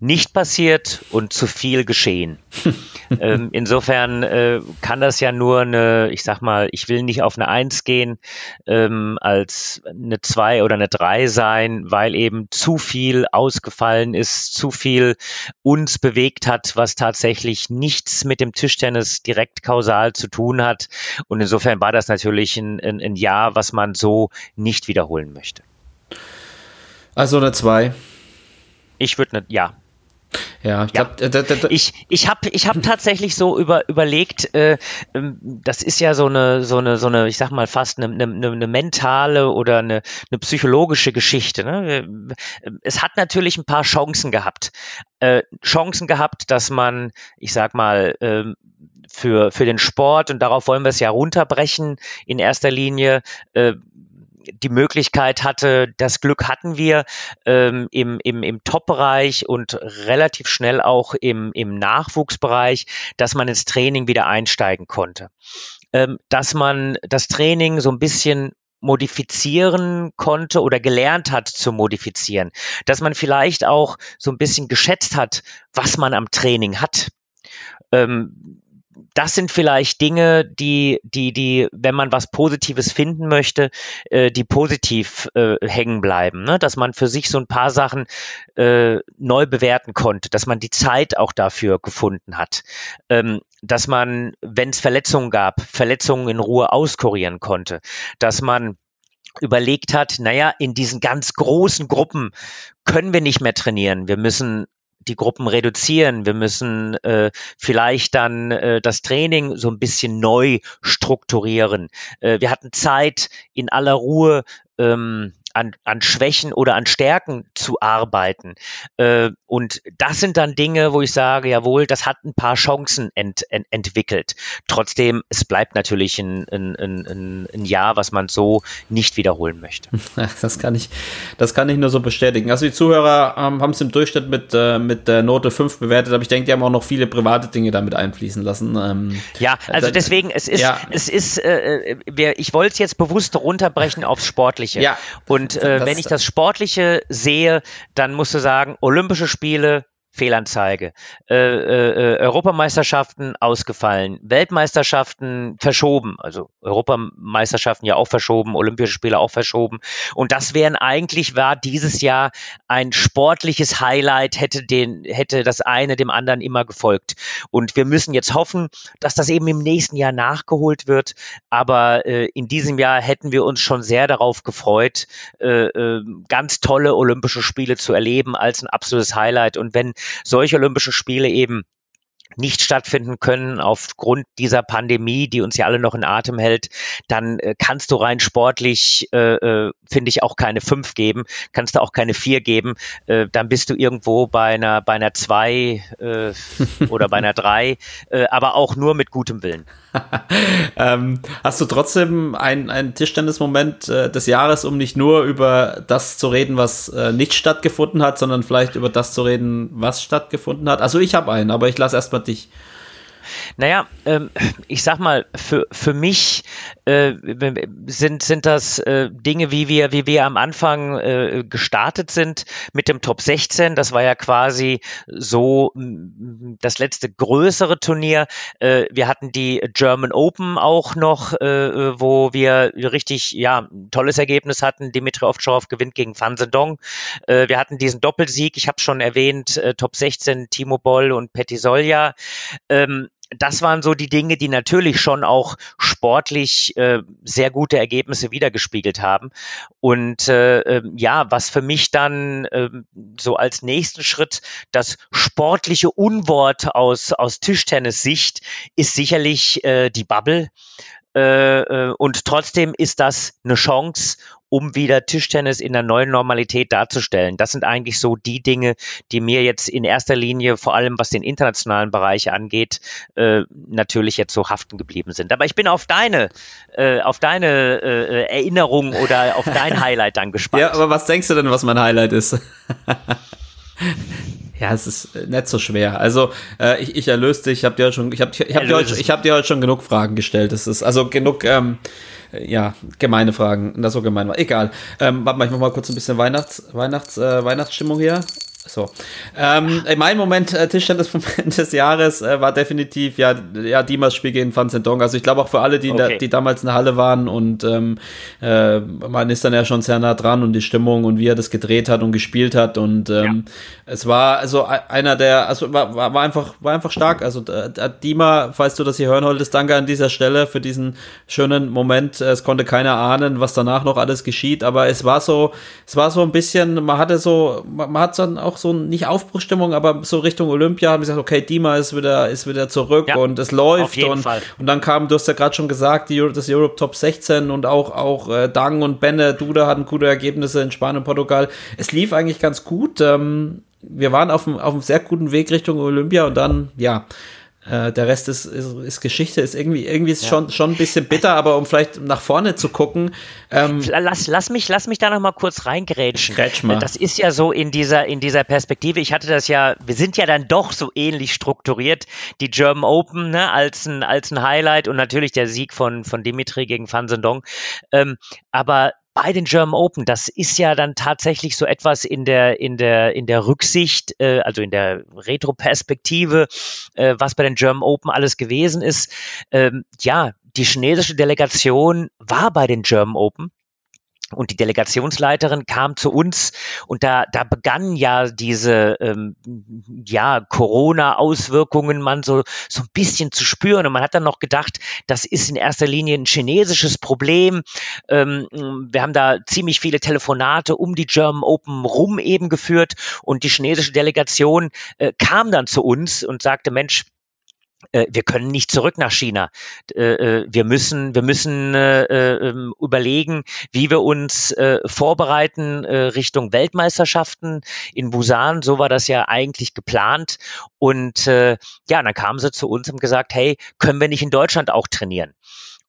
nicht passiert und zu viel geschehen. ähm, insofern äh, kann das ja nur eine, ich sag mal, ich will nicht auf eine Eins gehen, ähm, als eine Zwei oder eine Drei sein, weil eben zu viel ausgefallen ist, zu viel uns bewegt hat, was tatsächlich nichts mit dem Tischtennis direkt kausal zu tun hat. Und insofern war das natürlich ein, ein, ein Jahr, was man so nicht wiederholen möchte. Also eine Zwei. Ich würde eine, ja, ja, ich ja. ich, ich habe ich hab tatsächlich so über, überlegt, äh, ähm, das ist ja so eine, so eine, so eine, ich sag mal fast eine, eine, eine mentale oder eine, eine psychologische Geschichte. Ne? Es hat natürlich ein paar Chancen gehabt. Äh, Chancen gehabt, dass man, ich sag mal, äh, für, für den Sport, und darauf wollen wir es ja runterbrechen, in erster Linie, äh, die Möglichkeit hatte, das Glück hatten wir ähm, im, im, im Top-Bereich und relativ schnell auch im, im Nachwuchsbereich, dass man ins Training wieder einsteigen konnte. Ähm, dass man das Training so ein bisschen modifizieren konnte oder gelernt hat zu modifizieren, dass man vielleicht auch so ein bisschen geschätzt hat, was man am Training hat. Ähm, das sind vielleicht Dinge, die, die, die, wenn man was Positives finden möchte, äh, die positiv äh, hängen bleiben. Ne? Dass man für sich so ein paar Sachen äh, neu bewerten konnte, dass man die Zeit auch dafür gefunden hat, ähm, dass man, wenn es Verletzungen gab, Verletzungen in Ruhe auskurieren konnte, dass man überlegt hat, naja, in diesen ganz großen Gruppen können wir nicht mehr trainieren. Wir müssen die Gruppen reduzieren. Wir müssen äh, vielleicht dann äh, das Training so ein bisschen neu strukturieren. Äh, wir hatten Zeit, in aller Ruhe ähm, an, an Schwächen oder an Stärken zu arbeiten. Äh, und das sind dann Dinge, wo ich sage, jawohl, das hat ein paar Chancen ent, ent, entwickelt. Trotzdem, es bleibt natürlich ein, ein, ein, ein Jahr, was man so nicht wiederholen möchte. Das kann ich, das kann ich nur so bestätigen. Also die Zuhörer ähm, haben es im Durchschnitt mit, äh, mit der Note 5 bewertet, aber ich denke, die haben auch noch viele private Dinge damit einfließen lassen. Ähm, ja, also deswegen, es ist, ja. es ist, äh, wir, ich wollte es jetzt bewusst runterbrechen aufs Sportliche. Ja. Und äh, wenn ich das Sportliche sehe, dann musst du sagen, Olympische Spiele, Fehlanzeige. Äh, äh, äh, Europameisterschaften ausgefallen, Weltmeisterschaften verschoben, also Europameisterschaften ja auch verschoben, Olympische Spiele auch verschoben. Und das wären eigentlich war dieses Jahr ein sportliches Highlight, hätte den, hätte das eine dem anderen immer gefolgt. Und wir müssen jetzt hoffen, dass das eben im nächsten Jahr nachgeholt wird. Aber äh, in diesem Jahr hätten wir uns schon sehr darauf gefreut, äh, äh, ganz tolle Olympische Spiele zu erleben als ein absolutes Highlight. Und wenn solche Olympischen Spiele eben nicht stattfinden können aufgrund dieser Pandemie, die uns ja alle noch in Atem hält, dann äh, kannst du rein sportlich, äh, äh, finde ich, auch keine fünf geben, kannst du auch keine vier geben, äh, dann bist du irgendwo bei einer bei einer zwei äh, oder bei einer drei, aber auch nur mit gutem Willen. ähm, hast du trotzdem einen, Tischtennismoment äh, des Jahres, um nicht nur über das zu reden, was äh, nicht stattgefunden hat, sondern vielleicht über das zu reden, was stattgefunden hat? Also ich habe einen, aber ich lasse erstmal dich. Naja, ähm, ich sag mal, für, für mich äh, sind, sind das äh, Dinge, wie wir, wie wir am Anfang äh, gestartet sind mit dem Top 16. Das war ja quasi so das letzte größere Turnier. Äh, wir hatten die German Open auch noch, äh, wo wir richtig, ja, tolles Ergebnis hatten. Dimitri Ovtcharov gewinnt gegen Van Zedong. Äh, wir hatten diesen Doppelsieg, ich habe schon erwähnt, Top 16, Timo Boll und Petty Solja. Ähm, das waren so die Dinge, die natürlich schon auch sportlich äh, sehr gute Ergebnisse wiedergespiegelt haben. Und äh, ähm, ja, was für mich dann äh, so als nächsten Schritt das sportliche Unwort aus, aus Tischtennis-Sicht ist sicherlich äh, die Bubble. Äh, äh, und trotzdem ist das eine Chance, um wieder Tischtennis in der neuen Normalität darzustellen. Das sind eigentlich so die Dinge, die mir jetzt in erster Linie, vor allem was den internationalen Bereich angeht, äh, natürlich jetzt so haften geblieben sind. Aber ich bin auf deine, äh, auf deine äh, Erinnerung oder auf dein Highlight dann gespannt. Ja, aber was denkst du denn, was mein Highlight ist? Ja, es ist äh, nicht so schwer. Also äh, ich, ich erlöse dich. Ich habe dir schon, ich habe, ich habe dir, heute, ich hab dir heute schon genug Fragen gestellt. Das ist also genug. Ähm, ja, gemeine Fragen, das so gemein war. Egal. Ähm, warte mal, ich mach mal kurz ein bisschen Weihnachts, Weihnachts, äh, Weihnachtsstimmung hier. So. Ähm, mein Moment, äh, Tischtennis-Moment des Jahres äh, war definitiv ja, ja Dimas Spiel gegen Van Zendong. Also ich glaube auch für alle, die, okay. da, die damals in der Halle waren und ähm, äh, man ist dann ja schon sehr nah dran und die Stimmung und wie er das gedreht hat und gespielt hat und ähm, ja. es war also einer der, also war, war, einfach, war einfach stark. Also äh, Dima, falls du das hier hören wolltest, danke an dieser Stelle für diesen schönen Moment. Es konnte keiner ahnen, was danach noch alles geschieht, aber es war so, es war so ein bisschen, man hatte so, man, man hat dann auch so nicht Aufbruchstimmung, aber so Richtung Olympia haben gesagt, okay, Dima ist wieder, ist wieder zurück ja, und es läuft. und, Fall. und dann kam, du hast ja gerade schon gesagt, die, das Europe Top 16 und auch, auch äh, Dang und Benne, Duda hatten gute Ergebnisse in Spanien und Portugal. Es lief eigentlich ganz gut. Ähm, wir waren auf einem, auf einem sehr guten Weg Richtung Olympia und dann, ja, äh, der Rest ist, ist, ist, Geschichte, ist irgendwie, irgendwie ist ja. schon, schon ein bisschen bitter, aber um vielleicht nach vorne zu gucken. Ähm, lass, lass, mich, lass mich da noch mal kurz reingrätschen. mal. Das ist ja so in dieser, in dieser Perspektive. Ich hatte das ja, wir sind ja dann doch so ähnlich strukturiert. Die German Open ne, als, ein, als ein Highlight und natürlich der Sieg von, von Dimitri gegen Van Zendong. Ähm, aber bei den German Open, das ist ja dann tatsächlich so etwas in der, in der, in der Rücksicht, äh, also in der Retroperspektive, äh, was bei den German Open alles gewesen ist. Ähm, ja, die chinesische Delegation war bei den German Open und die Delegationsleiterin kam zu uns und da, da begannen ja diese ähm, ja, Corona-Auswirkungen man so, so ein bisschen zu spüren. Und man hat dann noch gedacht, das ist in erster Linie ein chinesisches Problem. Ähm, wir haben da ziemlich viele Telefonate um die German Open rum eben geführt und die chinesische Delegation äh, kam dann zu uns und sagte, Mensch, wir können nicht zurück nach China. Äh, äh, wir müssen, wir müssen ähm, überlegen, wie wir uns vorbereiten Richtung Weltmeisterschaften in Busan. So war das ja eigentlich geplant. Und ja, dann kamen sie zu uns und gesagt, hey, können wir nicht in Deutschland auch trainieren?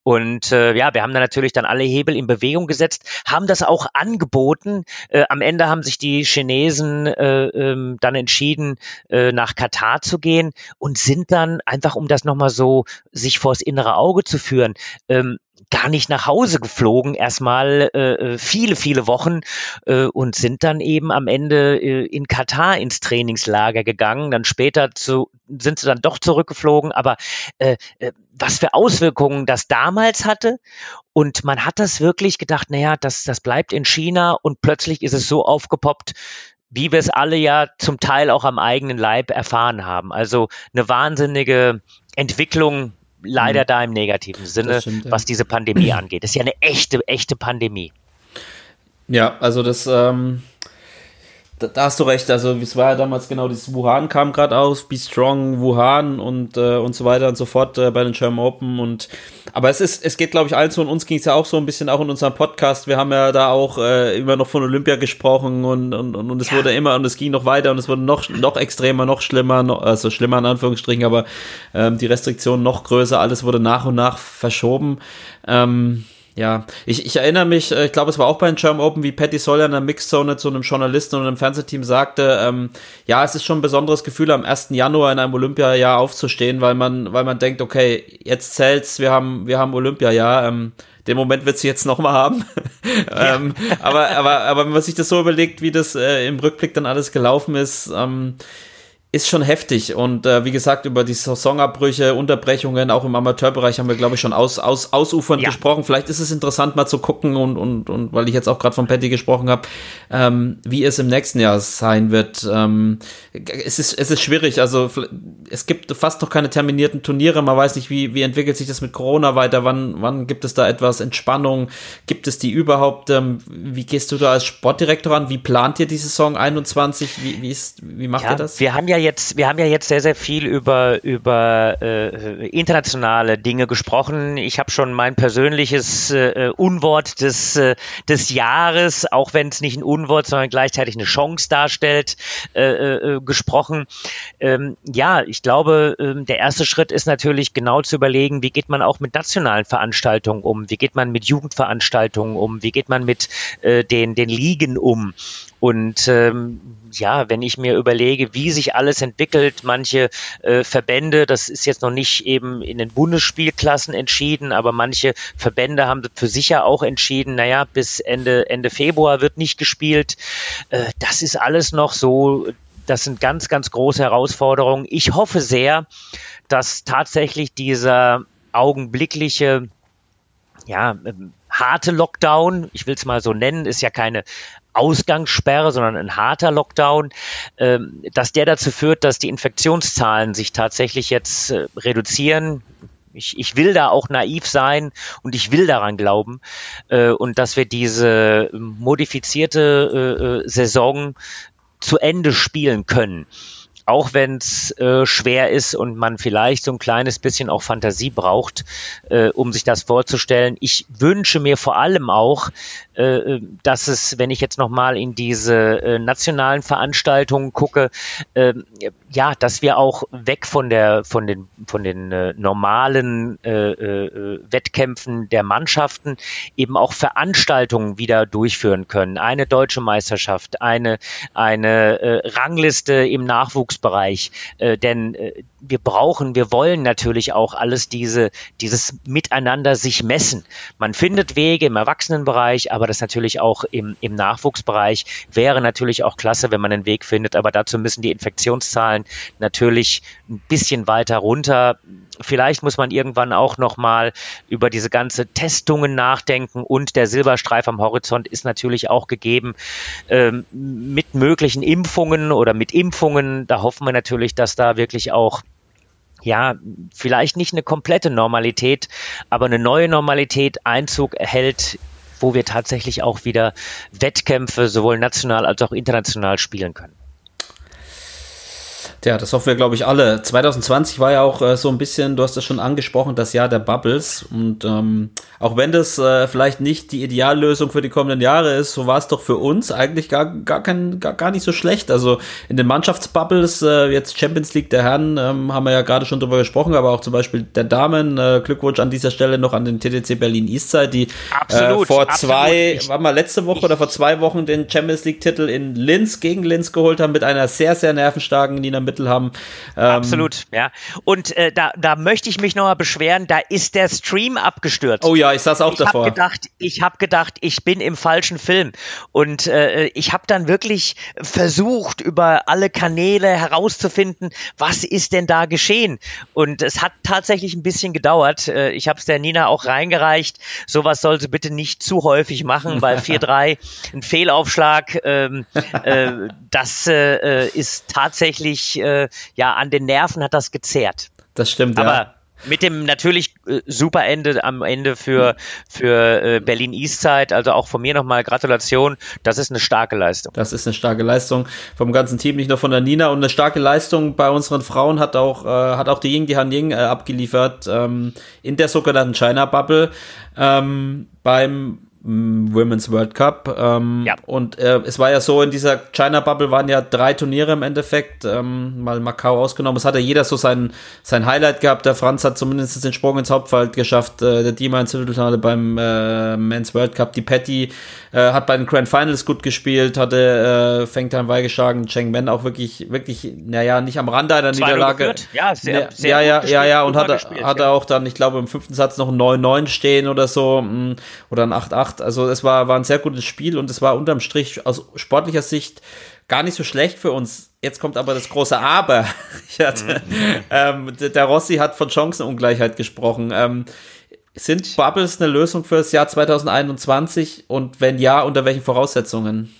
Und äh, ja, wir haben da natürlich dann alle Hebel in Bewegung gesetzt, haben das auch angeboten. Äh, am Ende haben sich die Chinesen äh, ähm, dann entschieden, äh, nach Katar zu gehen und sind dann einfach, um das nochmal so sich vors innere Auge zu führen, ähm, gar nicht nach Hause geflogen, erstmal äh, äh, viele, viele Wochen äh, und sind dann eben am Ende äh, in Katar ins Trainingslager gegangen. Dann später zu, sind sie dann doch zurückgeflogen. Aber äh, äh, was für Auswirkungen das damals hatte. Und man hat das wirklich gedacht, naja, das, das bleibt in China und plötzlich ist es so aufgepoppt, wie wir es alle ja zum Teil auch am eigenen Leib erfahren haben. Also eine wahnsinnige Entwicklung leider mhm. da im negativen Sinne, stimmt, was diese Pandemie angeht. Das ist ja eine echte, echte Pandemie. Ja, also das, ähm, da, da, hast du recht. Also es war ja damals genau dieses Wuhan kam gerade aus, Be Strong, Wuhan und äh, und so weiter und so fort äh, bei den German Open und aber es ist, es geht glaube ich allen so und uns ging es ja auch so ein bisschen auch in unserem Podcast. Wir haben ja da auch äh, immer noch von Olympia gesprochen und und, und, und es ja. wurde immer und es ging noch weiter und es wurde noch noch extremer, noch schlimmer, noch, also schlimmer in Anführungsstrichen, aber ähm, die Restriktionen noch größer. Alles wurde nach und nach verschoben. Ähm, ja, ich, ich erinnere mich, äh, ich glaube, es war auch bei den German Open, wie Patty Sawyer in der Mixzone zu einem Journalisten und einem Fernsehteam sagte, ähm, ja, es ist schon ein besonderes Gefühl, am 1. Januar in einem Olympiajahr aufzustehen, weil man, weil man denkt, okay, jetzt zählt's, wir haben, wir haben Olympiajahr, ähm, den Moment wird sie jetzt nochmal haben. ähm, aber, aber, aber wenn man sich das so überlegt, wie das äh, im Rückblick dann alles gelaufen ist, ähm, ist schon heftig und äh, wie gesagt über die Saisonabbrüche, Unterbrechungen auch im Amateurbereich haben wir glaube ich schon aus, aus, ausufernd ja. gesprochen. Vielleicht ist es interessant mal zu gucken und und und weil ich jetzt auch gerade von Patty gesprochen habe, ähm, wie es im nächsten Jahr sein wird. Ähm, es ist es ist schwierig. Also es gibt fast noch keine terminierten Turniere. Man weiß nicht wie wie entwickelt sich das mit Corona weiter. Wann wann gibt es da etwas Entspannung? Gibt es die überhaupt? Ähm, wie gehst du da als Sportdirektor an? Wie plant ihr die Saison 21? Wie wie ist wie macht ja, ihr das? Wir haben ja jetzt, wir haben ja jetzt sehr, sehr viel über, über äh, internationale Dinge gesprochen. Ich habe schon mein persönliches äh, Unwort des, äh, des Jahres, auch wenn es nicht ein Unwort, sondern gleichzeitig eine Chance darstellt, äh, äh, gesprochen. Ähm, ja, ich glaube, äh, der erste Schritt ist natürlich genau zu überlegen, wie geht man auch mit nationalen Veranstaltungen um, wie geht man mit Jugendveranstaltungen um, wie geht man mit äh, den, den Ligen um. Und ähm, ja, wenn ich mir überlege, wie sich alles entwickelt, manche äh, Verbände, das ist jetzt noch nicht eben in den Bundesspielklassen entschieden, aber manche Verbände haben für sich ja auch entschieden, naja, bis Ende, Ende Februar wird nicht gespielt. Äh, das ist alles noch so, das sind ganz, ganz große Herausforderungen. Ich hoffe sehr, dass tatsächlich dieser augenblickliche ja, ähm, harte Lockdown, ich will es mal so nennen, ist ja keine Ausgangssperre, sondern ein harter Lockdown, ähm, dass der dazu führt, dass die Infektionszahlen sich tatsächlich jetzt äh, reduzieren. Ich, ich will da auch naiv sein und ich will daran glauben äh, und dass wir diese modifizierte äh, Saison zu Ende spielen können auch wenn es äh, schwer ist und man vielleicht so ein kleines bisschen auch Fantasie braucht, äh, um sich das vorzustellen. Ich wünsche mir vor allem auch, äh, dass es, wenn ich jetzt nochmal in diese äh, nationalen Veranstaltungen gucke, äh, ja, dass wir auch weg von der von den von den äh, normalen äh, äh, Wettkämpfen der Mannschaften eben auch Veranstaltungen wieder durchführen können. Eine deutsche Meisterschaft, eine eine äh, Rangliste im Nachwuchsbereich, äh, denn äh, wir brauchen, wir wollen natürlich auch alles diese, dieses Miteinander sich messen. Man findet Wege im Erwachsenenbereich, aber das natürlich auch im, im Nachwuchsbereich wäre natürlich auch klasse, wenn man einen Weg findet. Aber dazu müssen die Infektionszahlen natürlich ein bisschen weiter runter. Vielleicht muss man irgendwann auch nochmal über diese ganze Testungen nachdenken und der Silberstreif am Horizont ist natürlich auch gegeben ähm, mit möglichen Impfungen oder mit Impfungen. Da hoffen wir natürlich, dass da wirklich auch ja, vielleicht nicht eine komplette Normalität, aber eine neue Normalität Einzug erhält, wo wir tatsächlich auch wieder Wettkämpfe sowohl national als auch international spielen können. Ja, das hoffen wir, glaube ich, alle. 2020 war ja auch äh, so ein bisschen, du hast es schon angesprochen, das Jahr der Bubbles. Und ähm, auch wenn das äh, vielleicht nicht die Ideallösung für die kommenden Jahre ist, so war es doch für uns eigentlich gar, gar, kein, gar, gar nicht so schlecht. Also in den Mannschaftsbubbles, äh, jetzt Champions League der Herren, ähm, haben wir ja gerade schon drüber gesprochen, aber auch zum Beispiel der Damen. Äh, Glückwunsch an dieser Stelle noch an den TTC Berlin Eastside, die absolut, äh, vor absolut. zwei, war mal letzte Woche oder vor zwei Wochen den Champions League-Titel in Linz gegen Linz geholt haben mit einer sehr, sehr nervenstarken Nina Mittel haben. Ähm, Absolut, ja. Und äh, da, da möchte ich mich nochmal beschweren, da ist der Stream abgestürzt. Oh ja, ich saß auch ich davor. Hab gedacht, ich habe gedacht, ich bin im falschen Film. Und äh, ich habe dann wirklich versucht, über alle Kanäle herauszufinden, was ist denn da geschehen. Und es hat tatsächlich ein bisschen gedauert. Äh, ich habe es der Nina auch reingereicht. Sowas soll sie bitte nicht zu häufig machen, weil 4-3 ein Fehlaufschlag, ähm, äh, das äh, ist tatsächlich äh, ja, an den Nerven hat das gezehrt. Das stimmt, Aber ja. Mit dem natürlich äh, super Ende am Ende für, für äh, Berlin Eastside. Also auch von mir nochmal Gratulation. Das ist eine starke Leistung. Das ist eine starke Leistung vom ganzen Team, nicht nur von der Nina. Und eine starke Leistung bei unseren Frauen hat auch, äh, hat auch die Ying, die Han Ying äh, abgeliefert ähm, in der sogenannten China Bubble. Ähm, beim Women's World Cup. Ähm, ja. Und äh, es war ja so, in dieser China Bubble waren ja drei Turniere im Endeffekt, ähm, mal Macau ausgenommen. Es hatte jeder so sein, sein Highlight gehabt. Der Franz hat zumindest den Sprung ins Hauptfeld geschafft. Äh, der Dima ins Viertelfinale beim äh, Men's World Cup. Die Patty äh, hat bei den Grand Finals gut gespielt, hatte äh, Feng Tan geschlagen, Cheng Men auch wirklich, wirklich, naja, nicht am Rande einer Niederlage. Ja, sehr, ne, sehr ja, ja, ja, ja, und hatte, gespielt, hatte ja. auch dann, ich glaube, im fünften Satz noch ein 9-9 stehen oder so, mm, oder ein 8-8. Also es war, war ein sehr gutes Spiel und es war unterm Strich aus sportlicher Sicht gar nicht so schlecht für uns. Jetzt kommt aber das große Aber. Hatte, mhm. ähm, der Rossi hat von Chancenungleichheit gesprochen. Ähm, sind Bubbles eine Lösung für das Jahr 2021 und wenn ja, unter welchen Voraussetzungen?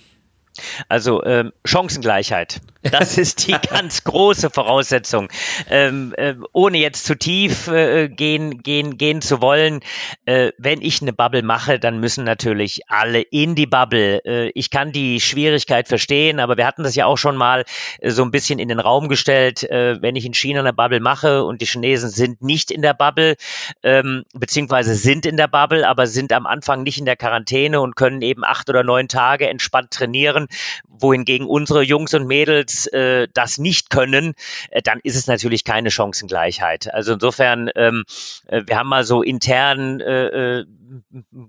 Also ähm, Chancengleichheit. Das ist die ganz große Voraussetzung. Ähm, äh, ohne jetzt zu tief äh, gehen, gehen, gehen zu wollen, äh, wenn ich eine Bubble mache, dann müssen natürlich alle in die Bubble. Äh, ich kann die Schwierigkeit verstehen, aber wir hatten das ja auch schon mal äh, so ein bisschen in den Raum gestellt. Äh, wenn ich in China eine Bubble mache und die Chinesen sind nicht in der Bubble, ähm, beziehungsweise sind in der Bubble, aber sind am Anfang nicht in der Quarantäne und können eben acht oder neun Tage entspannt trainieren, wohingegen unsere Jungs und Mädels äh, das nicht können, äh, dann ist es natürlich keine Chancengleichheit. Also insofern, ähm, äh, wir haben mal so intern äh, äh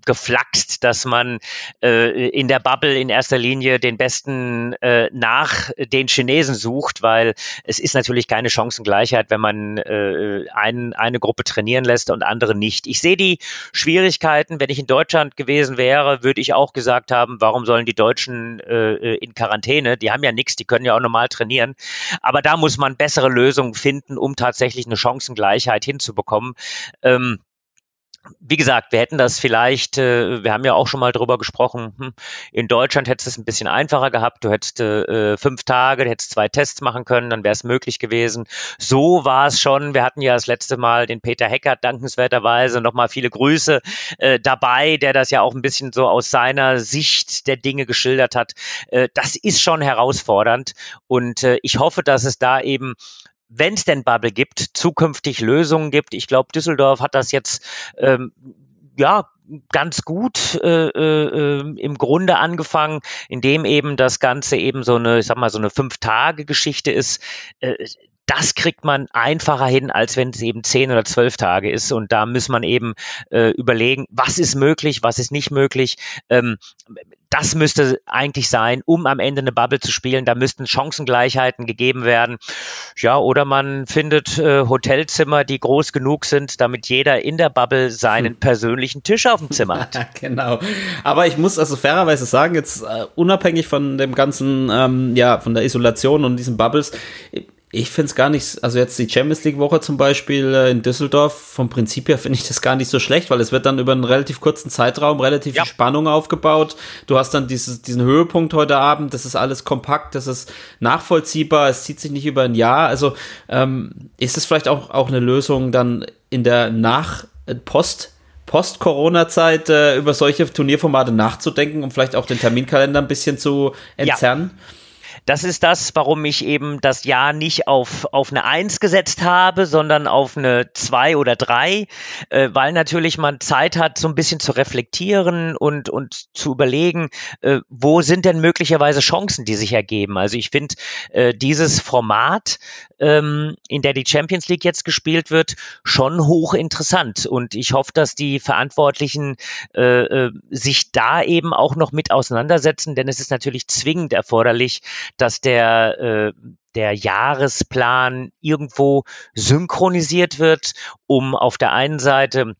geflaxt, dass man äh, in der Bubble in erster Linie den Besten äh, nach den Chinesen sucht, weil es ist natürlich keine Chancengleichheit, wenn man äh, ein, eine Gruppe trainieren lässt und andere nicht. Ich sehe die Schwierigkeiten, wenn ich in Deutschland gewesen wäre, würde ich auch gesagt haben, warum sollen die Deutschen äh, in Quarantäne? Die haben ja nichts, die können ja auch normal trainieren. Aber da muss man bessere Lösungen finden, um tatsächlich eine Chancengleichheit hinzubekommen. Ähm, wie gesagt, wir hätten das vielleicht, äh, wir haben ja auch schon mal drüber gesprochen, hm, in Deutschland hättest du es ein bisschen einfacher gehabt, du hättest äh, fünf Tage, du hättest zwei Tests machen können, dann wäre es möglich gewesen. So war es schon, wir hatten ja das letzte Mal den Peter Heckert dankenswerterweise nochmal viele Grüße äh, dabei, der das ja auch ein bisschen so aus seiner Sicht der Dinge geschildert hat. Äh, das ist schon herausfordernd und äh, ich hoffe, dass es da eben wenn es denn Bubble gibt, zukünftig Lösungen gibt. Ich glaube, Düsseldorf hat das jetzt ähm, ja ganz gut äh, äh, im Grunde angefangen, indem eben das Ganze eben so eine, ich sag mal, so eine Fünf-Tage-Geschichte ist. Äh, das kriegt man einfacher hin, als wenn es eben zehn oder zwölf Tage ist. Und da muss man eben äh, überlegen, was ist möglich, was ist nicht möglich. Ähm, das müsste eigentlich sein, um am Ende eine Bubble zu spielen. Da müssten Chancengleichheiten gegeben werden. Ja, oder man findet äh, Hotelzimmer, die groß genug sind, damit jeder in der Bubble seinen hm. persönlichen Tisch auf dem Zimmer hat. genau. Aber ich muss also fairerweise sagen, jetzt uh, unabhängig von dem ganzen, ähm, ja, von der Isolation und diesen Bubbles, ich finde es gar nicht, also jetzt die Champions League Woche zum Beispiel äh, in Düsseldorf, vom Prinzip her finde ich das gar nicht so schlecht, weil es wird dann über einen relativ kurzen Zeitraum relativ ja. viel Spannung aufgebaut. Du hast dann dieses, diesen Höhepunkt heute Abend, das ist alles kompakt, das ist nachvollziehbar, es zieht sich nicht über ein Jahr. Also ähm, ist es vielleicht auch, auch eine Lösung dann in der Nach-, äh, Post- Post-Corona-Zeit äh, über solche Turnierformate nachzudenken, um vielleicht auch den Terminkalender ein bisschen zu entzerren? Ja. Das ist das, warum ich eben das Jahr nicht auf, auf eine Eins gesetzt habe, sondern auf eine Zwei oder Drei, äh, weil natürlich man Zeit hat, so ein bisschen zu reflektieren und, und zu überlegen, äh, wo sind denn möglicherweise Chancen, die sich ergeben. Also ich finde äh, dieses Format, ähm, in der die Champions League jetzt gespielt wird, schon hochinteressant. Und ich hoffe, dass die Verantwortlichen äh, äh, sich da eben auch noch mit auseinandersetzen, denn es ist natürlich zwingend erforderlich, dass der, äh, der Jahresplan irgendwo synchronisiert wird, um auf der einen Seite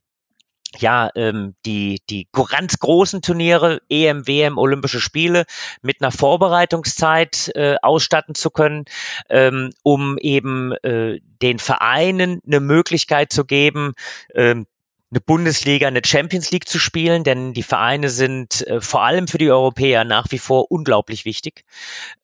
ja, ähm, die, die ganz großen Turniere, EM, WM, Olympische Spiele, mit einer Vorbereitungszeit äh, ausstatten zu können, ähm, um eben äh, den Vereinen eine Möglichkeit zu geben, ähm, eine Bundesliga, eine Champions League zu spielen, denn die Vereine sind äh, vor allem für die Europäer nach wie vor unglaublich wichtig.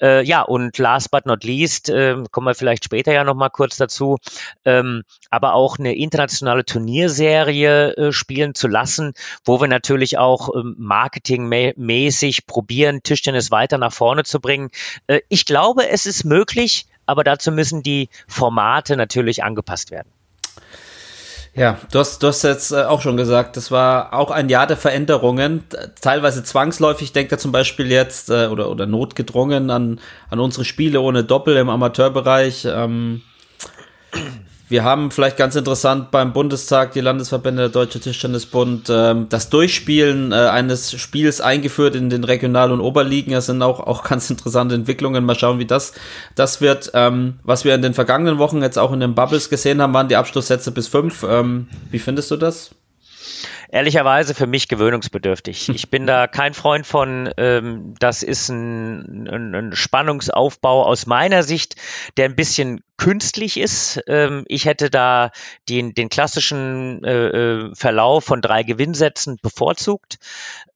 Äh, ja, und last but not least, äh, kommen wir vielleicht später ja nochmal kurz dazu, ähm, aber auch eine internationale Turnierserie äh, spielen zu lassen, wo wir natürlich auch ähm, marketingmäßig probieren, Tischtennis weiter nach vorne zu bringen. Äh, ich glaube, es ist möglich, aber dazu müssen die Formate natürlich angepasst werden. Ja, du hast, du hast jetzt äh, auch schon gesagt, das war auch ein Jahr der Veränderungen, teilweise zwangsläufig. Denke da zum Beispiel jetzt äh, oder, oder notgedrungen an, an unsere Spiele ohne Doppel im Amateurbereich. Ähm, wir haben vielleicht ganz interessant beim Bundestag die Landesverbände der Deutsche Tischtennisbund ähm, das Durchspielen äh, eines Spiels eingeführt in den Regional- und Oberligen. Das sind auch, auch ganz interessante Entwicklungen. Mal schauen, wie das, das wird. Ähm, was wir in den vergangenen Wochen jetzt auch in den Bubbles gesehen haben, waren die Abschlusssätze bis fünf. Ähm, wie findest du das? Ehrlicherweise für mich gewöhnungsbedürftig. Ich bin da kein Freund von, ähm, das ist ein, ein, ein Spannungsaufbau aus meiner Sicht, der ein bisschen künstlich ist. Ähm, ich hätte da den, den klassischen äh, äh, Verlauf von drei Gewinnsätzen bevorzugt.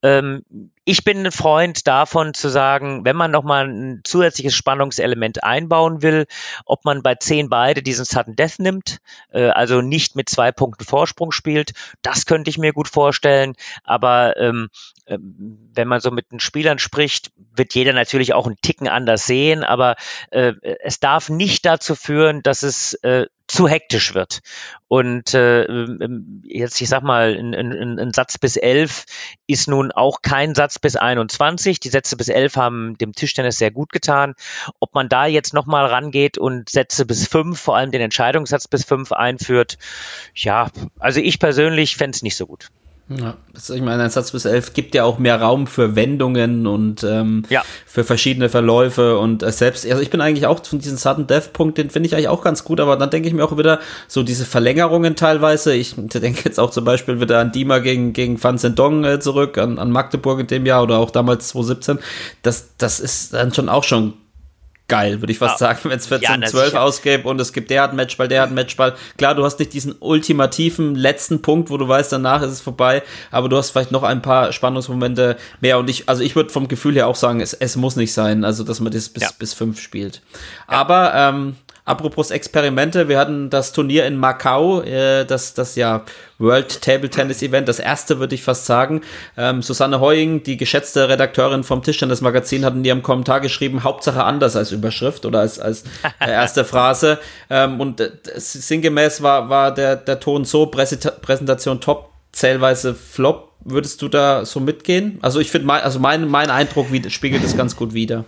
Ähm, ich bin ein Freund davon zu sagen, wenn man nochmal ein zusätzliches Spannungselement einbauen will, ob man bei zehn beide diesen Sudden Death nimmt, äh, also nicht mit zwei Punkten Vorsprung spielt, das könnte ich mir gut vorstellen. Aber ähm, äh, wenn man so mit den Spielern spricht, wird jeder natürlich auch einen Ticken anders sehen, aber äh, es darf nicht dazu führen, dass es äh, zu hektisch wird. Und äh, ähm, jetzt, ich sag mal, ein, ein, ein Satz bis elf ist nun auch kein Satz bis 21. Die Sätze bis elf haben dem Tischtennis sehr gut getan. Ob man da jetzt nochmal rangeht und Sätze bis fünf, vor allem den Entscheidungssatz bis fünf einführt, ja, also ich persönlich fände es nicht so gut. Ja, ich meine, ein Satz bis elf gibt ja auch mehr Raum für Wendungen und ähm, ja. für verschiedene Verläufe und äh, selbst, also ich bin eigentlich auch von diesem Sudden Death Punkt, den finde ich eigentlich auch ganz gut, aber dann denke ich mir auch wieder so diese Verlängerungen teilweise. Ich denke jetzt auch zum Beispiel wieder an Dima gegen, gegen Van Sendong äh, zurück, an, an Magdeburg in dem Jahr oder auch damals 2017. Das, das ist dann schon auch schon geil, würde ich fast ja. sagen, wenn es 14, ja, 12 ausgäbe und es gibt der hat Matchball, der hat Matchball. Klar, du hast nicht diesen ultimativen letzten Punkt, wo du weißt, danach ist es vorbei, aber du hast vielleicht noch ein paar Spannungsmomente mehr und ich, also ich würde vom Gefühl her auch sagen, es, es muss nicht sein, also dass man das bis, ja. bis fünf spielt. Aber ähm, Apropos Experimente, wir hatten das Turnier in Macau, äh, das, das ja World Table Tennis Event, das erste würde ich fast sagen. Ähm, Susanne Heuing, die geschätzte Redakteurin vom Tischtennis Magazin, hat in ihrem Kommentar geschrieben, Hauptsache anders als Überschrift oder als, als äh, erste Phrase. Ähm, und äh, sinngemäß war, war der, der Ton so, Präsentation top, zählweise flop. Würdest du da so mitgehen? Also ich finde, mein, also mein, mein Eindruck spiegelt das ganz gut wider.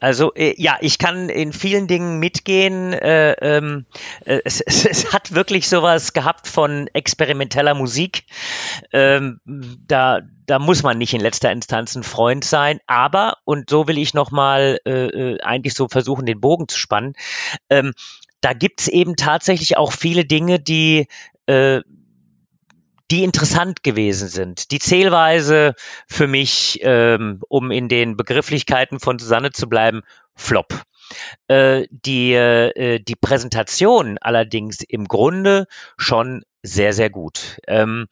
Also äh, ja, ich kann in vielen Dingen mitgehen. Äh, ähm, äh, es, es, es, hat wirklich sowas gehabt von experimenteller Musik. Ähm, da, da muss man nicht in letzter Instanz ein Freund sein. Aber, und so will ich nochmal äh, äh, eigentlich so versuchen, den Bogen zu spannen, ähm, da gibt's eben tatsächlich auch viele Dinge, die äh, die interessant gewesen sind. Die Zählweise für mich, ähm, um in den Begrifflichkeiten von Susanne zu bleiben, Flop. Äh, die, äh, die Präsentation allerdings im Grunde schon sehr, sehr gut. Ähm,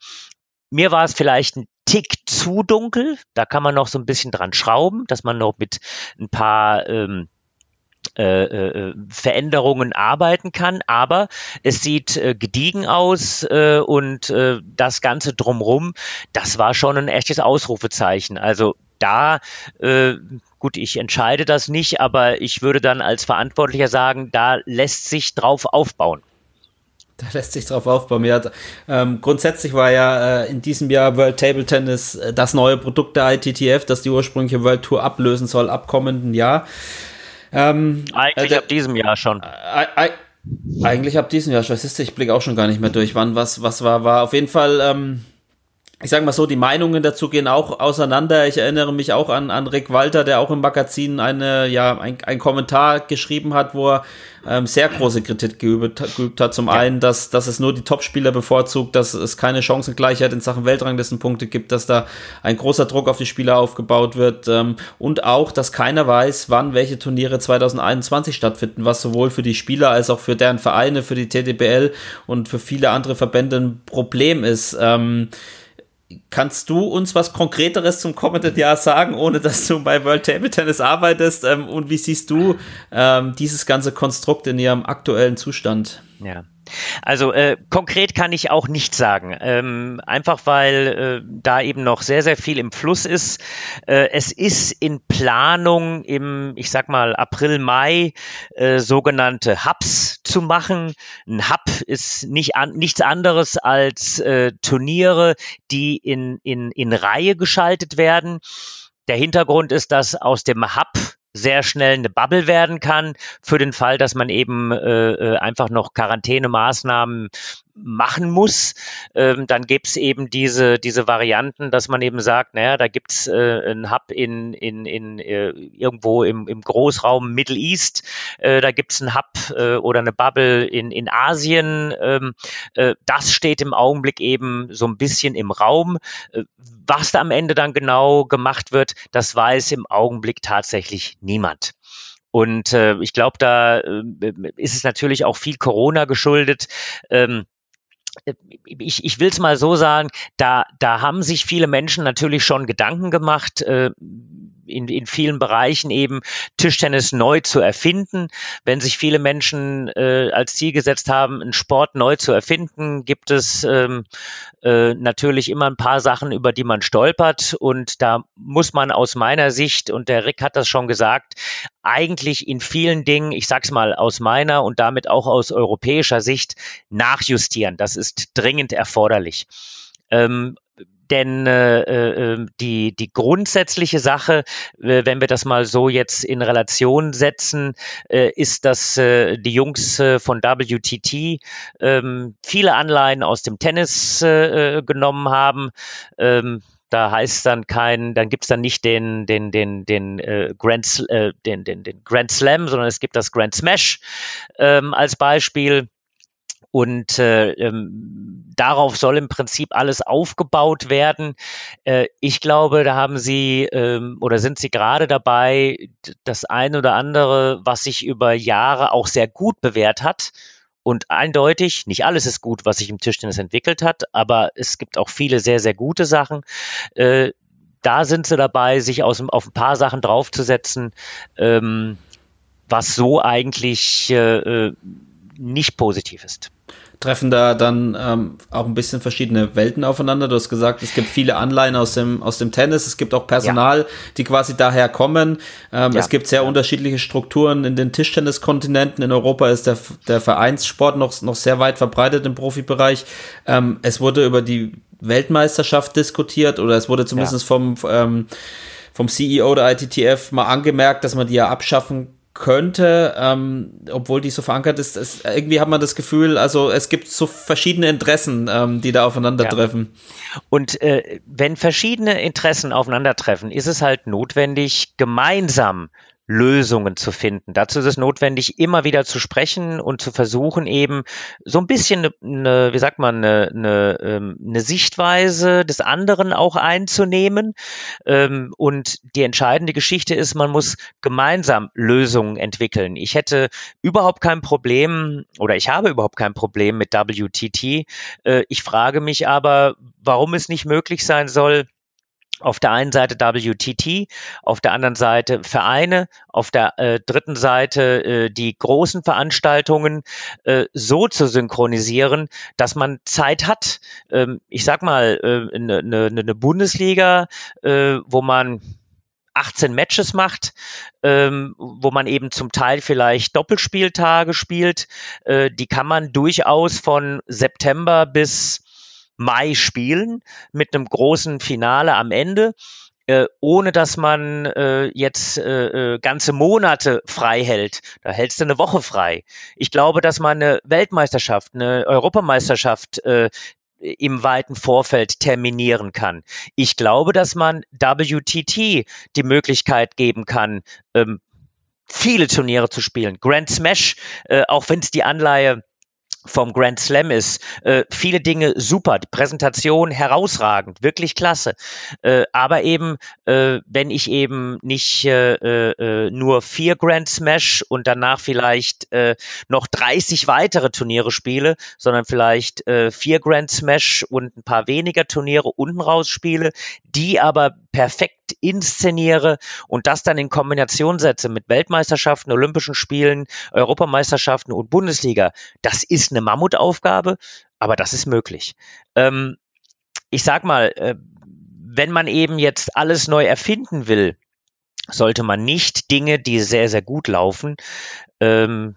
mir war es vielleicht ein Tick zu dunkel. Da kann man noch so ein bisschen dran schrauben, dass man noch mit ein paar ähm, äh, äh, Veränderungen arbeiten kann, aber es sieht äh, gediegen aus äh, und äh, das Ganze drumrum, das war schon ein echtes Ausrufezeichen. Also da, äh, gut, ich entscheide das nicht, aber ich würde dann als Verantwortlicher sagen, da lässt sich drauf aufbauen. Da lässt sich drauf aufbauen. Ja, ähm, grundsätzlich war ja äh, in diesem Jahr World Table Tennis äh, das neue Produkt der ITTF, das die ursprüngliche World Tour ablösen soll ab kommenden Jahr. Ähm, eigentlich äh, ab diesem Jahr schon. Äh, eigentlich ab diesem Jahr schon. Ich blicke auch schon gar nicht mehr durch, wann was, was war. War auf jeden Fall ähm, ich sage mal so, die Meinungen dazu gehen auch auseinander. Ich erinnere mich auch an, an Rick Walter, der auch im Magazin eine, ja, ein, ein Kommentar geschrieben hat, wo er ähm, sehr große Kritik geübt, geübt hat. Zum ja. einen, dass, dass es nur die Topspieler bevorzugt, dass es keine Chancengleichheit in Sachen Weltranglistenpunkte gibt, dass da ein großer Druck auf die Spieler aufgebaut wird ähm, und auch, dass keiner weiß, wann welche Turniere 2021 stattfinden, was sowohl für die Spieler als auch für deren Vereine, für die TDBL und für viele andere Verbände ein Problem ist. Ähm, Kannst du uns was Konkreteres zum kommenden Jahr sagen, ohne dass du bei World Table Tennis arbeitest? Ähm, und wie siehst du ähm, dieses ganze Konstrukt in ihrem aktuellen Zustand? Ja, also äh, konkret kann ich auch nicht sagen, ähm, einfach weil äh, da eben noch sehr, sehr viel im Fluss ist. Äh, es ist in Planung im, ich sag mal, April, Mai äh, sogenannte Hubs zu machen. Ein Hub ist nicht an, nichts anderes als äh, Turniere, die in, in, in Reihe geschaltet werden. Der Hintergrund ist, dass aus dem Hub sehr schnell eine Bubble werden kann. Für den Fall, dass man eben äh, äh einfach noch Quarantänemaßnahmen machen muss, ähm, dann gibt's eben diese, diese Varianten, dass man eben sagt, naja, da gibt's äh, einen Hub in, in, in äh, irgendwo im, im Großraum Middle East, äh, da gibt's einen Hub äh, oder eine Bubble in, in Asien. Ähm, äh, das steht im Augenblick eben so ein bisschen im Raum. Äh, was da am Ende dann genau gemacht wird, das weiß im Augenblick tatsächlich niemand. Und äh, ich glaube, da äh, ist es natürlich auch viel Corona geschuldet. Ähm, ich, ich will es mal so sagen, da, da haben sich viele Menschen natürlich schon Gedanken gemacht, äh, in, in vielen Bereichen eben Tischtennis neu zu erfinden. Wenn sich viele Menschen äh, als Ziel gesetzt haben, einen Sport neu zu erfinden, gibt es ähm, äh, natürlich immer ein paar Sachen, über die man stolpert. Und da muss man aus meiner Sicht, und der Rick hat das schon gesagt, eigentlich in vielen Dingen, ich sag's mal aus meiner und damit auch aus europäischer Sicht, nachjustieren. Das ist dringend erforderlich. Ähm, denn äh, äh, die, die grundsätzliche Sache, äh, wenn wir das mal so jetzt in Relation setzen, äh, ist, dass äh, die Jungs äh, von WTT äh, viele Anleihen aus dem Tennis äh, äh, genommen haben. Ähm, da heißt dann kein, dann gibt's dann nicht den, den, den, den, äh, Grand, äh, den, den, den Grand Slam, sondern es gibt das Grand Smash ähm, als Beispiel. Und äh, ähm, darauf soll im Prinzip alles aufgebaut werden. Äh, ich glaube, da haben Sie ähm, oder sind Sie gerade dabei, das eine oder andere, was sich über Jahre auch sehr gut bewährt hat. Und eindeutig, nicht alles ist gut, was sich im Tischtennis entwickelt hat, aber es gibt auch viele sehr, sehr gute Sachen. Äh, da sind sie dabei, sich aus, auf ein paar Sachen draufzusetzen, ähm, was so eigentlich äh, äh nicht positiv ist treffen da dann ähm, auch ein bisschen verschiedene Welten aufeinander. Du hast gesagt, es gibt viele Anleihen aus dem, aus dem Tennis. Es gibt auch Personal, ja. die quasi daher kommen. Ähm, ja. Es gibt sehr unterschiedliche Strukturen in den Tischtenniskontinenten. In Europa ist der, der Vereinssport noch, noch sehr weit verbreitet im Profibereich. Ähm, es wurde über die Weltmeisterschaft diskutiert oder es wurde zumindest ja. vom, ähm, vom CEO der ITTF mal angemerkt, dass man die ja abschaffen könnte, ähm, obwohl die so verankert ist, es, irgendwie hat man das Gefühl, also es gibt so verschiedene Interessen, ähm, die da aufeinandertreffen. Ja. Und äh, wenn verschiedene Interessen aufeinandertreffen, ist es halt notwendig, gemeinsam Lösungen zu finden. Dazu ist es notwendig, immer wieder zu sprechen und zu versuchen, eben so ein bisschen eine, eine wie sagt man, eine, eine, ähm, eine Sichtweise des anderen auch einzunehmen. Ähm, und die entscheidende Geschichte ist, man muss gemeinsam Lösungen entwickeln. Ich hätte überhaupt kein Problem oder ich habe überhaupt kein Problem mit WTT. Äh, ich frage mich aber, warum es nicht möglich sein soll, auf der einen Seite WTT, auf der anderen Seite Vereine, auf der äh, dritten Seite äh, die großen Veranstaltungen äh, so zu synchronisieren, dass man Zeit hat. Ähm, ich sag mal, eine äh, ne, ne, ne Bundesliga, äh, wo man 18 Matches macht, ähm, wo man eben zum Teil vielleicht Doppelspieltage spielt, äh, die kann man durchaus von September bis Mai spielen mit einem großen Finale am Ende äh, ohne dass man äh, jetzt äh, äh, ganze Monate frei hält. Da hältst du eine Woche frei. Ich glaube, dass man eine Weltmeisterschaft, eine Europameisterschaft äh, im weiten Vorfeld terminieren kann. Ich glaube, dass man WTT die Möglichkeit geben kann, ähm, viele Turniere zu spielen. Grand Smash, äh, auch wenn es die Anleihe vom Grand Slam ist. Äh, viele Dinge super, die Präsentation herausragend, wirklich klasse. Äh, aber eben, äh, wenn ich eben nicht äh, äh, nur vier Grand Smash und danach vielleicht äh, noch 30 weitere Turniere spiele, sondern vielleicht vier Grand Smash und ein paar weniger Turniere unten raus spiele, die aber perfekt inszeniere und das dann in Kombination setze mit Weltmeisterschaften, Olympischen Spielen, Europameisterschaften und Bundesliga, das ist eine Mammutaufgabe, aber das ist möglich. Ähm, ich sag mal, äh, wenn man eben jetzt alles neu erfinden will, sollte man nicht Dinge, die sehr, sehr gut laufen, ähm,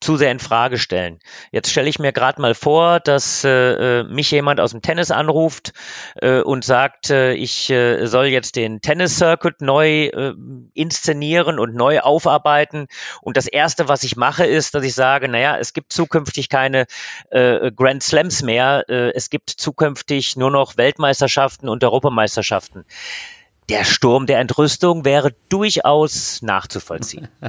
zu sehr in Frage stellen. Jetzt stelle ich mir gerade mal vor, dass äh, äh, mich jemand aus dem Tennis anruft äh, und sagt, äh, ich äh, soll jetzt den Tennis-Circuit neu äh, inszenieren und neu aufarbeiten. Und das Erste, was ich mache, ist, dass ich sage, naja, es gibt zukünftig keine äh, Grand Slams mehr. Äh, es gibt zukünftig nur noch Weltmeisterschaften und Europameisterschaften der Sturm der Entrüstung wäre durchaus nachzuvollziehen.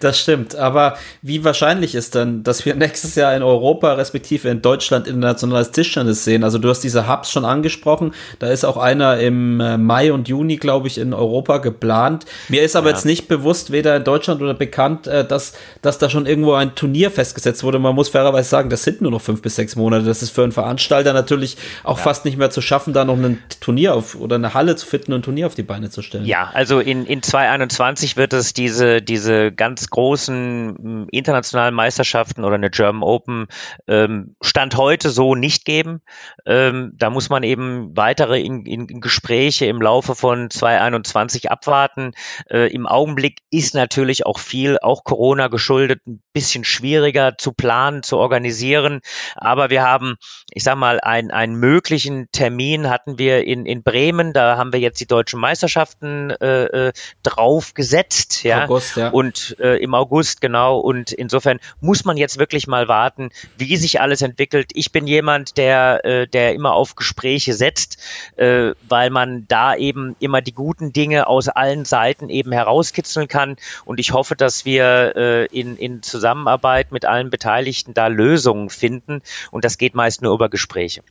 Das stimmt, aber wie wahrscheinlich ist denn, dass wir nächstes Jahr in Europa respektive in Deutschland internationales Tischtennis sehen? Also du hast diese Hubs schon angesprochen, da ist auch einer im äh, Mai und Juni, glaube ich, in Europa geplant. Mir ist aber ja. jetzt nicht bewusst, weder in Deutschland oder bekannt, äh, dass, dass da schon irgendwo ein Turnier festgesetzt wurde. Man muss fairerweise sagen, das sind nur noch fünf bis sechs Monate. Das ist für einen Veranstalter natürlich auch ja. fast nicht mehr zu schaffen, da noch ein Turnier auf oder eine Halle zu finden und Turnier Turnier auf die Beine zu stellen. Ja, also in, in 2021 wird es diese, diese ganz großen internationalen Meisterschaften oder eine German Open ähm, Stand heute so nicht geben. Ähm, da muss man eben weitere in, in Gespräche im Laufe von 2021 abwarten. Äh, Im Augenblick ist natürlich auch viel, auch Corona geschuldet, ein bisschen schwieriger zu planen, zu organisieren. Aber wir haben, ich sag mal, einen, einen möglichen Termin hatten wir in, in Bremen. Da haben wir jetzt die deutsche deutschen Meisterschaften äh, äh, drauf gesetzt, ja. August, ja. Und äh, im August, genau. Und insofern muss man jetzt wirklich mal warten, wie sich alles entwickelt. Ich bin jemand, der, äh, der immer auf Gespräche setzt, äh, weil man da eben immer die guten Dinge aus allen Seiten eben herauskitzeln kann. Und ich hoffe, dass wir äh, in, in Zusammenarbeit mit allen Beteiligten da Lösungen finden. Und das geht meist nur über Gespräche.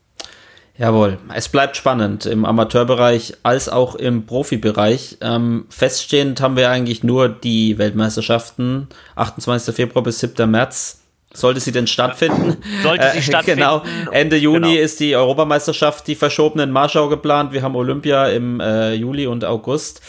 Jawohl, es bleibt spannend im Amateurbereich als auch im Profibereich. Ähm, feststehend haben wir eigentlich nur die Weltmeisterschaften, 28. Februar bis 7. März. Sollte sie denn stattfinden? Sollte sie äh, stattfinden. Genau. Ende Juni genau. ist die Europameisterschaft, die verschobenen Marschau geplant. Wir haben Olympia im äh, Juli und August.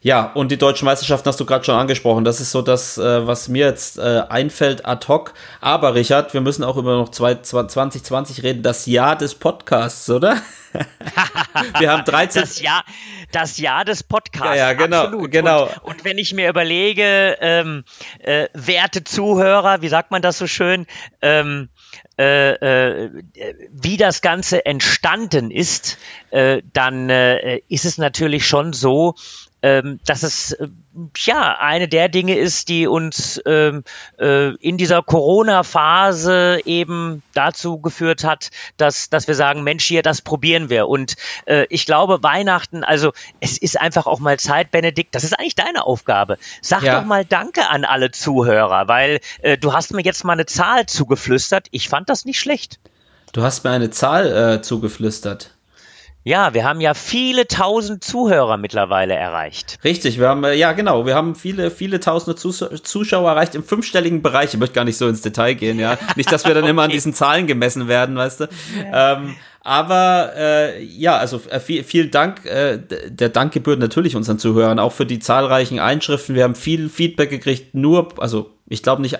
Ja, und die deutschen Meisterschaften hast du gerade schon angesprochen. Das ist so das, äh, was mir jetzt äh, einfällt ad hoc. Aber Richard, wir müssen auch über noch 2020 reden, das Jahr des Podcasts, oder? wir haben 13. Das Jahr, das Jahr des Podcasts. Ja, ja genau. Absolut. genau. Und, und wenn ich mir überlege, ähm, äh, werte Zuhörer, wie sagt man das so schön, ähm, äh, äh, wie das Ganze entstanden ist, äh, dann äh, ist es natürlich schon so, ähm, dass es äh, ja eine der Dinge ist, die uns ähm, äh, in dieser Corona-Phase eben dazu geführt hat, dass, dass wir sagen, Mensch, hier, das probieren wir. Und äh, ich glaube, Weihnachten, also es ist einfach auch mal Zeit, Benedikt, das ist eigentlich deine Aufgabe. Sag ja. doch mal Danke an alle Zuhörer, weil äh, du hast mir jetzt mal eine Zahl zugeflüstert. Ich fand das nicht schlecht. Du hast mir eine Zahl äh, zugeflüstert. Ja, wir haben ja viele tausend Zuhörer mittlerweile erreicht. Richtig, wir haben, äh, ja genau, wir haben viele, viele tausende Zuschauer erreicht im fünfstelligen Bereich. Ich möchte gar nicht so ins Detail gehen, ja. Nicht, dass wir dann okay. immer an diesen Zahlen gemessen werden, weißt du. Ja. Ähm, aber äh, ja, also äh, viel, vielen Dank. Äh, der Dank gebührt natürlich unseren Zuhörern, auch für die zahlreichen Einschriften. Wir haben viel Feedback gekriegt, nur, also ich glaube nicht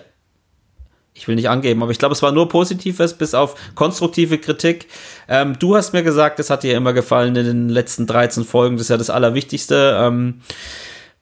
ich will nicht angeben, aber ich glaube, es war nur Positives, bis auf konstruktive Kritik. Ähm, du hast mir gesagt, es hat dir immer gefallen in den letzten 13 Folgen, das ist ja das Allerwichtigste. Ähm,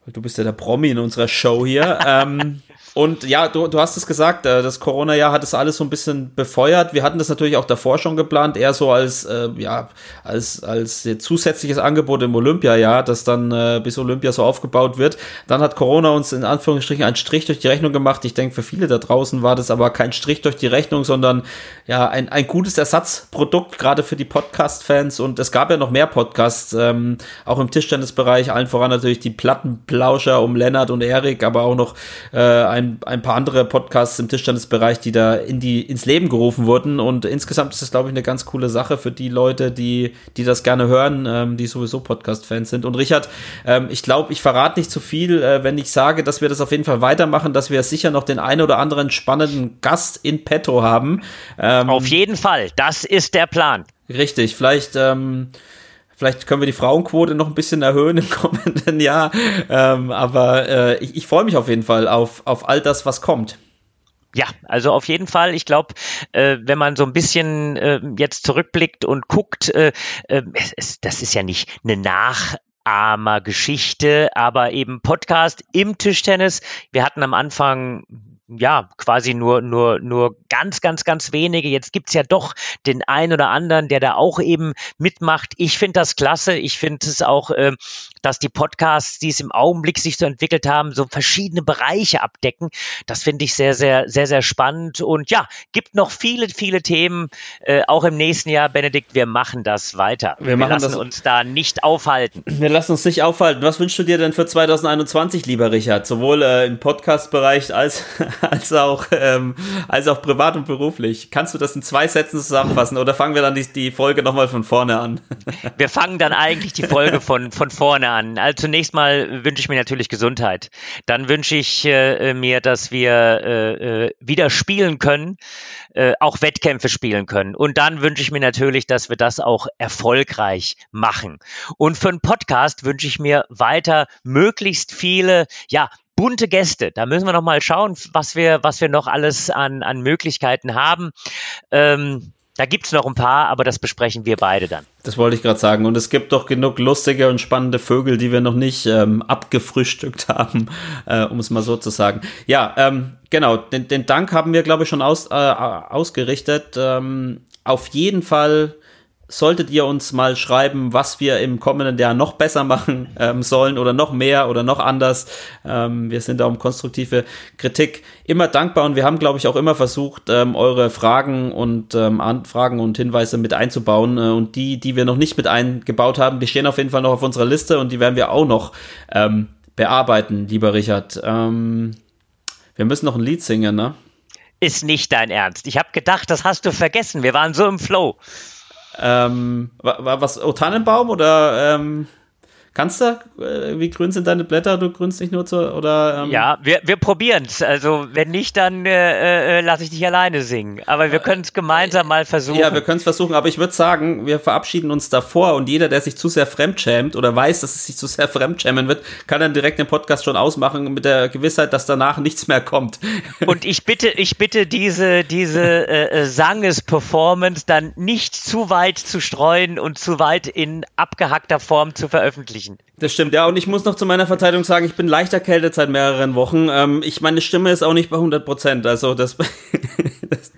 du bist ja der Promi in unserer Show hier. ähm, und ja, du, du hast es gesagt, äh, das Corona-Jahr hat es alles so ein bisschen befeuert. Wir hatten das natürlich auch davor schon geplant, eher so als, äh, ja, als, als zusätzliches Angebot im Olympiajahr, das dann äh, bis Olympia so aufgebaut wird. Dann hat Corona uns in Anführungsstrichen einen Strich durch die Rechnung gemacht. Ich denke, für viele da draußen war das aber kein Strich durch die Rechnung, sondern ja, ein, ein gutes Ersatzprodukt, gerade für die Podcast-Fans. Und es gab ja noch mehr Podcasts, ähm, auch im Tischtennisbereich, allen voran natürlich die Plattenplauscher um Lennart und Erik, aber auch noch äh, ein ein, paar andere Podcasts im Tischtennisbereich, die da in die, ins Leben gerufen wurden. Und insgesamt ist das, glaube ich, eine ganz coole Sache für die Leute, die, die das gerne hören, ähm, die sowieso Podcast-Fans sind. Und Richard, ähm, ich glaube, ich verrate nicht zu viel, äh, wenn ich sage, dass wir das auf jeden Fall weitermachen, dass wir sicher noch den einen oder anderen spannenden Gast in petto haben. Ähm, auf jeden Fall, das ist der Plan. Richtig, vielleicht ähm, Vielleicht können wir die Frauenquote noch ein bisschen erhöhen im kommenden Jahr. Ähm, aber äh, ich, ich freue mich auf jeden Fall auf, auf all das, was kommt. Ja, also auf jeden Fall. Ich glaube, äh, wenn man so ein bisschen äh, jetzt zurückblickt und guckt, äh, äh, es, das ist ja nicht eine Nachahmergeschichte, aber eben Podcast im Tischtennis. Wir hatten am Anfang ja, quasi nur, nur, nur ganz, ganz, ganz wenige. Jetzt gibt's ja doch den einen oder anderen, der da auch eben mitmacht. Ich finde das klasse. Ich finde es auch, äh, dass die Podcasts, die es im Augenblick sich so entwickelt haben, so verschiedene Bereiche abdecken. Das finde ich sehr, sehr, sehr, sehr spannend. Und ja, gibt noch viele, viele Themen, äh, auch im nächsten Jahr, Benedikt. Wir machen das weiter. Wir, wir lassen das, uns da nicht aufhalten. Wir lassen uns nicht aufhalten. Was wünschst du dir denn für 2021, lieber Richard? Sowohl äh, im Podcast-Bereich als als auch, ähm, als auch privat und beruflich. Kannst du das in zwei Sätzen zusammenfassen oder fangen wir dann die, die Folge nochmal von vorne an? Wir fangen dann eigentlich die Folge von, von vorne an. Also zunächst mal wünsche ich mir natürlich Gesundheit. Dann wünsche ich äh, mir, dass wir äh, äh, wieder spielen können, äh, auch Wettkämpfe spielen können. Und dann wünsche ich mir natürlich, dass wir das auch erfolgreich machen. Und für einen Podcast wünsche ich mir weiter möglichst viele, ja, bunte Gäste. Da müssen wir noch mal schauen, was wir, was wir noch alles an, an Möglichkeiten haben. Ähm, da gibt's noch ein paar, aber das besprechen wir beide dann. Das wollte ich gerade sagen. Und es gibt doch genug lustige und spannende Vögel, die wir noch nicht ähm, abgefrühstückt haben, äh, um es mal so zu sagen. Ja, ähm, genau. Den, den Dank haben wir, glaube ich, schon aus, äh, ausgerichtet. Ähm, auf jeden Fall solltet ihr uns mal schreiben, was wir im kommenden Jahr noch besser machen ähm, sollen oder noch mehr oder noch anders. Ähm, wir sind da um konstruktive Kritik immer dankbar und wir haben, glaube ich, auch immer versucht, ähm, eure Fragen und ähm, Anfragen und Hinweise mit einzubauen. Äh, und die, die wir noch nicht mit eingebaut haben, die stehen auf jeden Fall noch auf unserer Liste und die werden wir auch noch ähm, bearbeiten, lieber Richard. Ähm, wir müssen noch ein Lied singen, ne? Ist nicht dein Ernst. Ich habe gedacht, das hast du vergessen. Wir waren so im Flow. Ähm, was, O Tannenbaum oder ähm, Kannst du? Äh, wie grün sind deine Blätter? Du grünst nicht nur zu, oder? Ähm ja, wir, wir probieren es. Also wenn nicht, dann äh, äh, lasse ich dich alleine singen. Aber wir können es gemeinsam mal versuchen. Ja, wir können es versuchen. Aber ich würde sagen, wir verabschieden uns davor und jeder, der sich zu sehr fremdschämt oder weiß, dass es sich zu sehr fremdschämen wird, kann dann direkt den Podcast schon ausmachen mit der Gewissheit, dass danach nichts mehr kommt. Und ich bitte, ich bitte diese diese äh, äh Sanges-Performance dann nicht zu weit zu streuen und zu weit in abgehackter Form zu veröffentlichen sprechen. Das stimmt, ja. Und ich muss noch zu meiner Verteidigung sagen, ich bin leicht erkältet seit mehreren Wochen. Ähm, ich, meine Stimme ist auch nicht bei 100 Prozent. Also das, das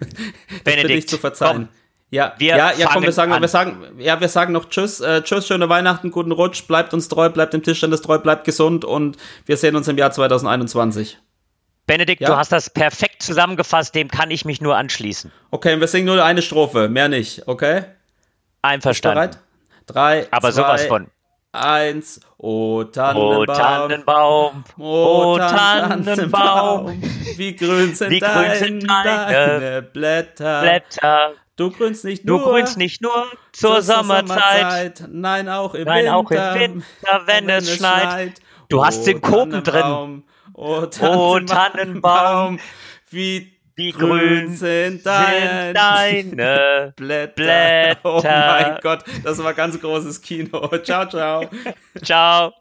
Benedikt, bitte ich zu verzeihen. Komm, ja, wir ja, ja, komm, wir sagen, an. wir sagen, ja, wir sagen noch Tschüss, äh, Tschüss, schöne Weihnachten, guten Rutsch, bleibt uns treu, bleibt dem Tischtennis treu, bleibt gesund und wir sehen uns im Jahr 2021. Benedikt, Ja. du hast das perfekt zusammengefasst, dem kann ich mich nur anschließen. Okay, und wir singen nur eine Strophe, mehr nicht, okay? Einverstanden. Bereit? Drei, Aber zwei, sowas von. Eins. O Oh Tannenbaum, Tannenbaum, O oh Tannenbaum, wie grün sind, wie grün sind deine deine Blätter. Blätter. Du grünst nicht Du nur grünst nicht nur zur Sommerzeit, nein auch im nein, Winter, auch im Winter, wenn es schneit. Du hast Synkopen drin. drin. O O Tannenbaum, Tannenbaum, wie, grün grün sind dein, sind deine Blätter. Blätter. Oh mein Gott, das war ganz großes Kino. Ciao, ciao. Ciao.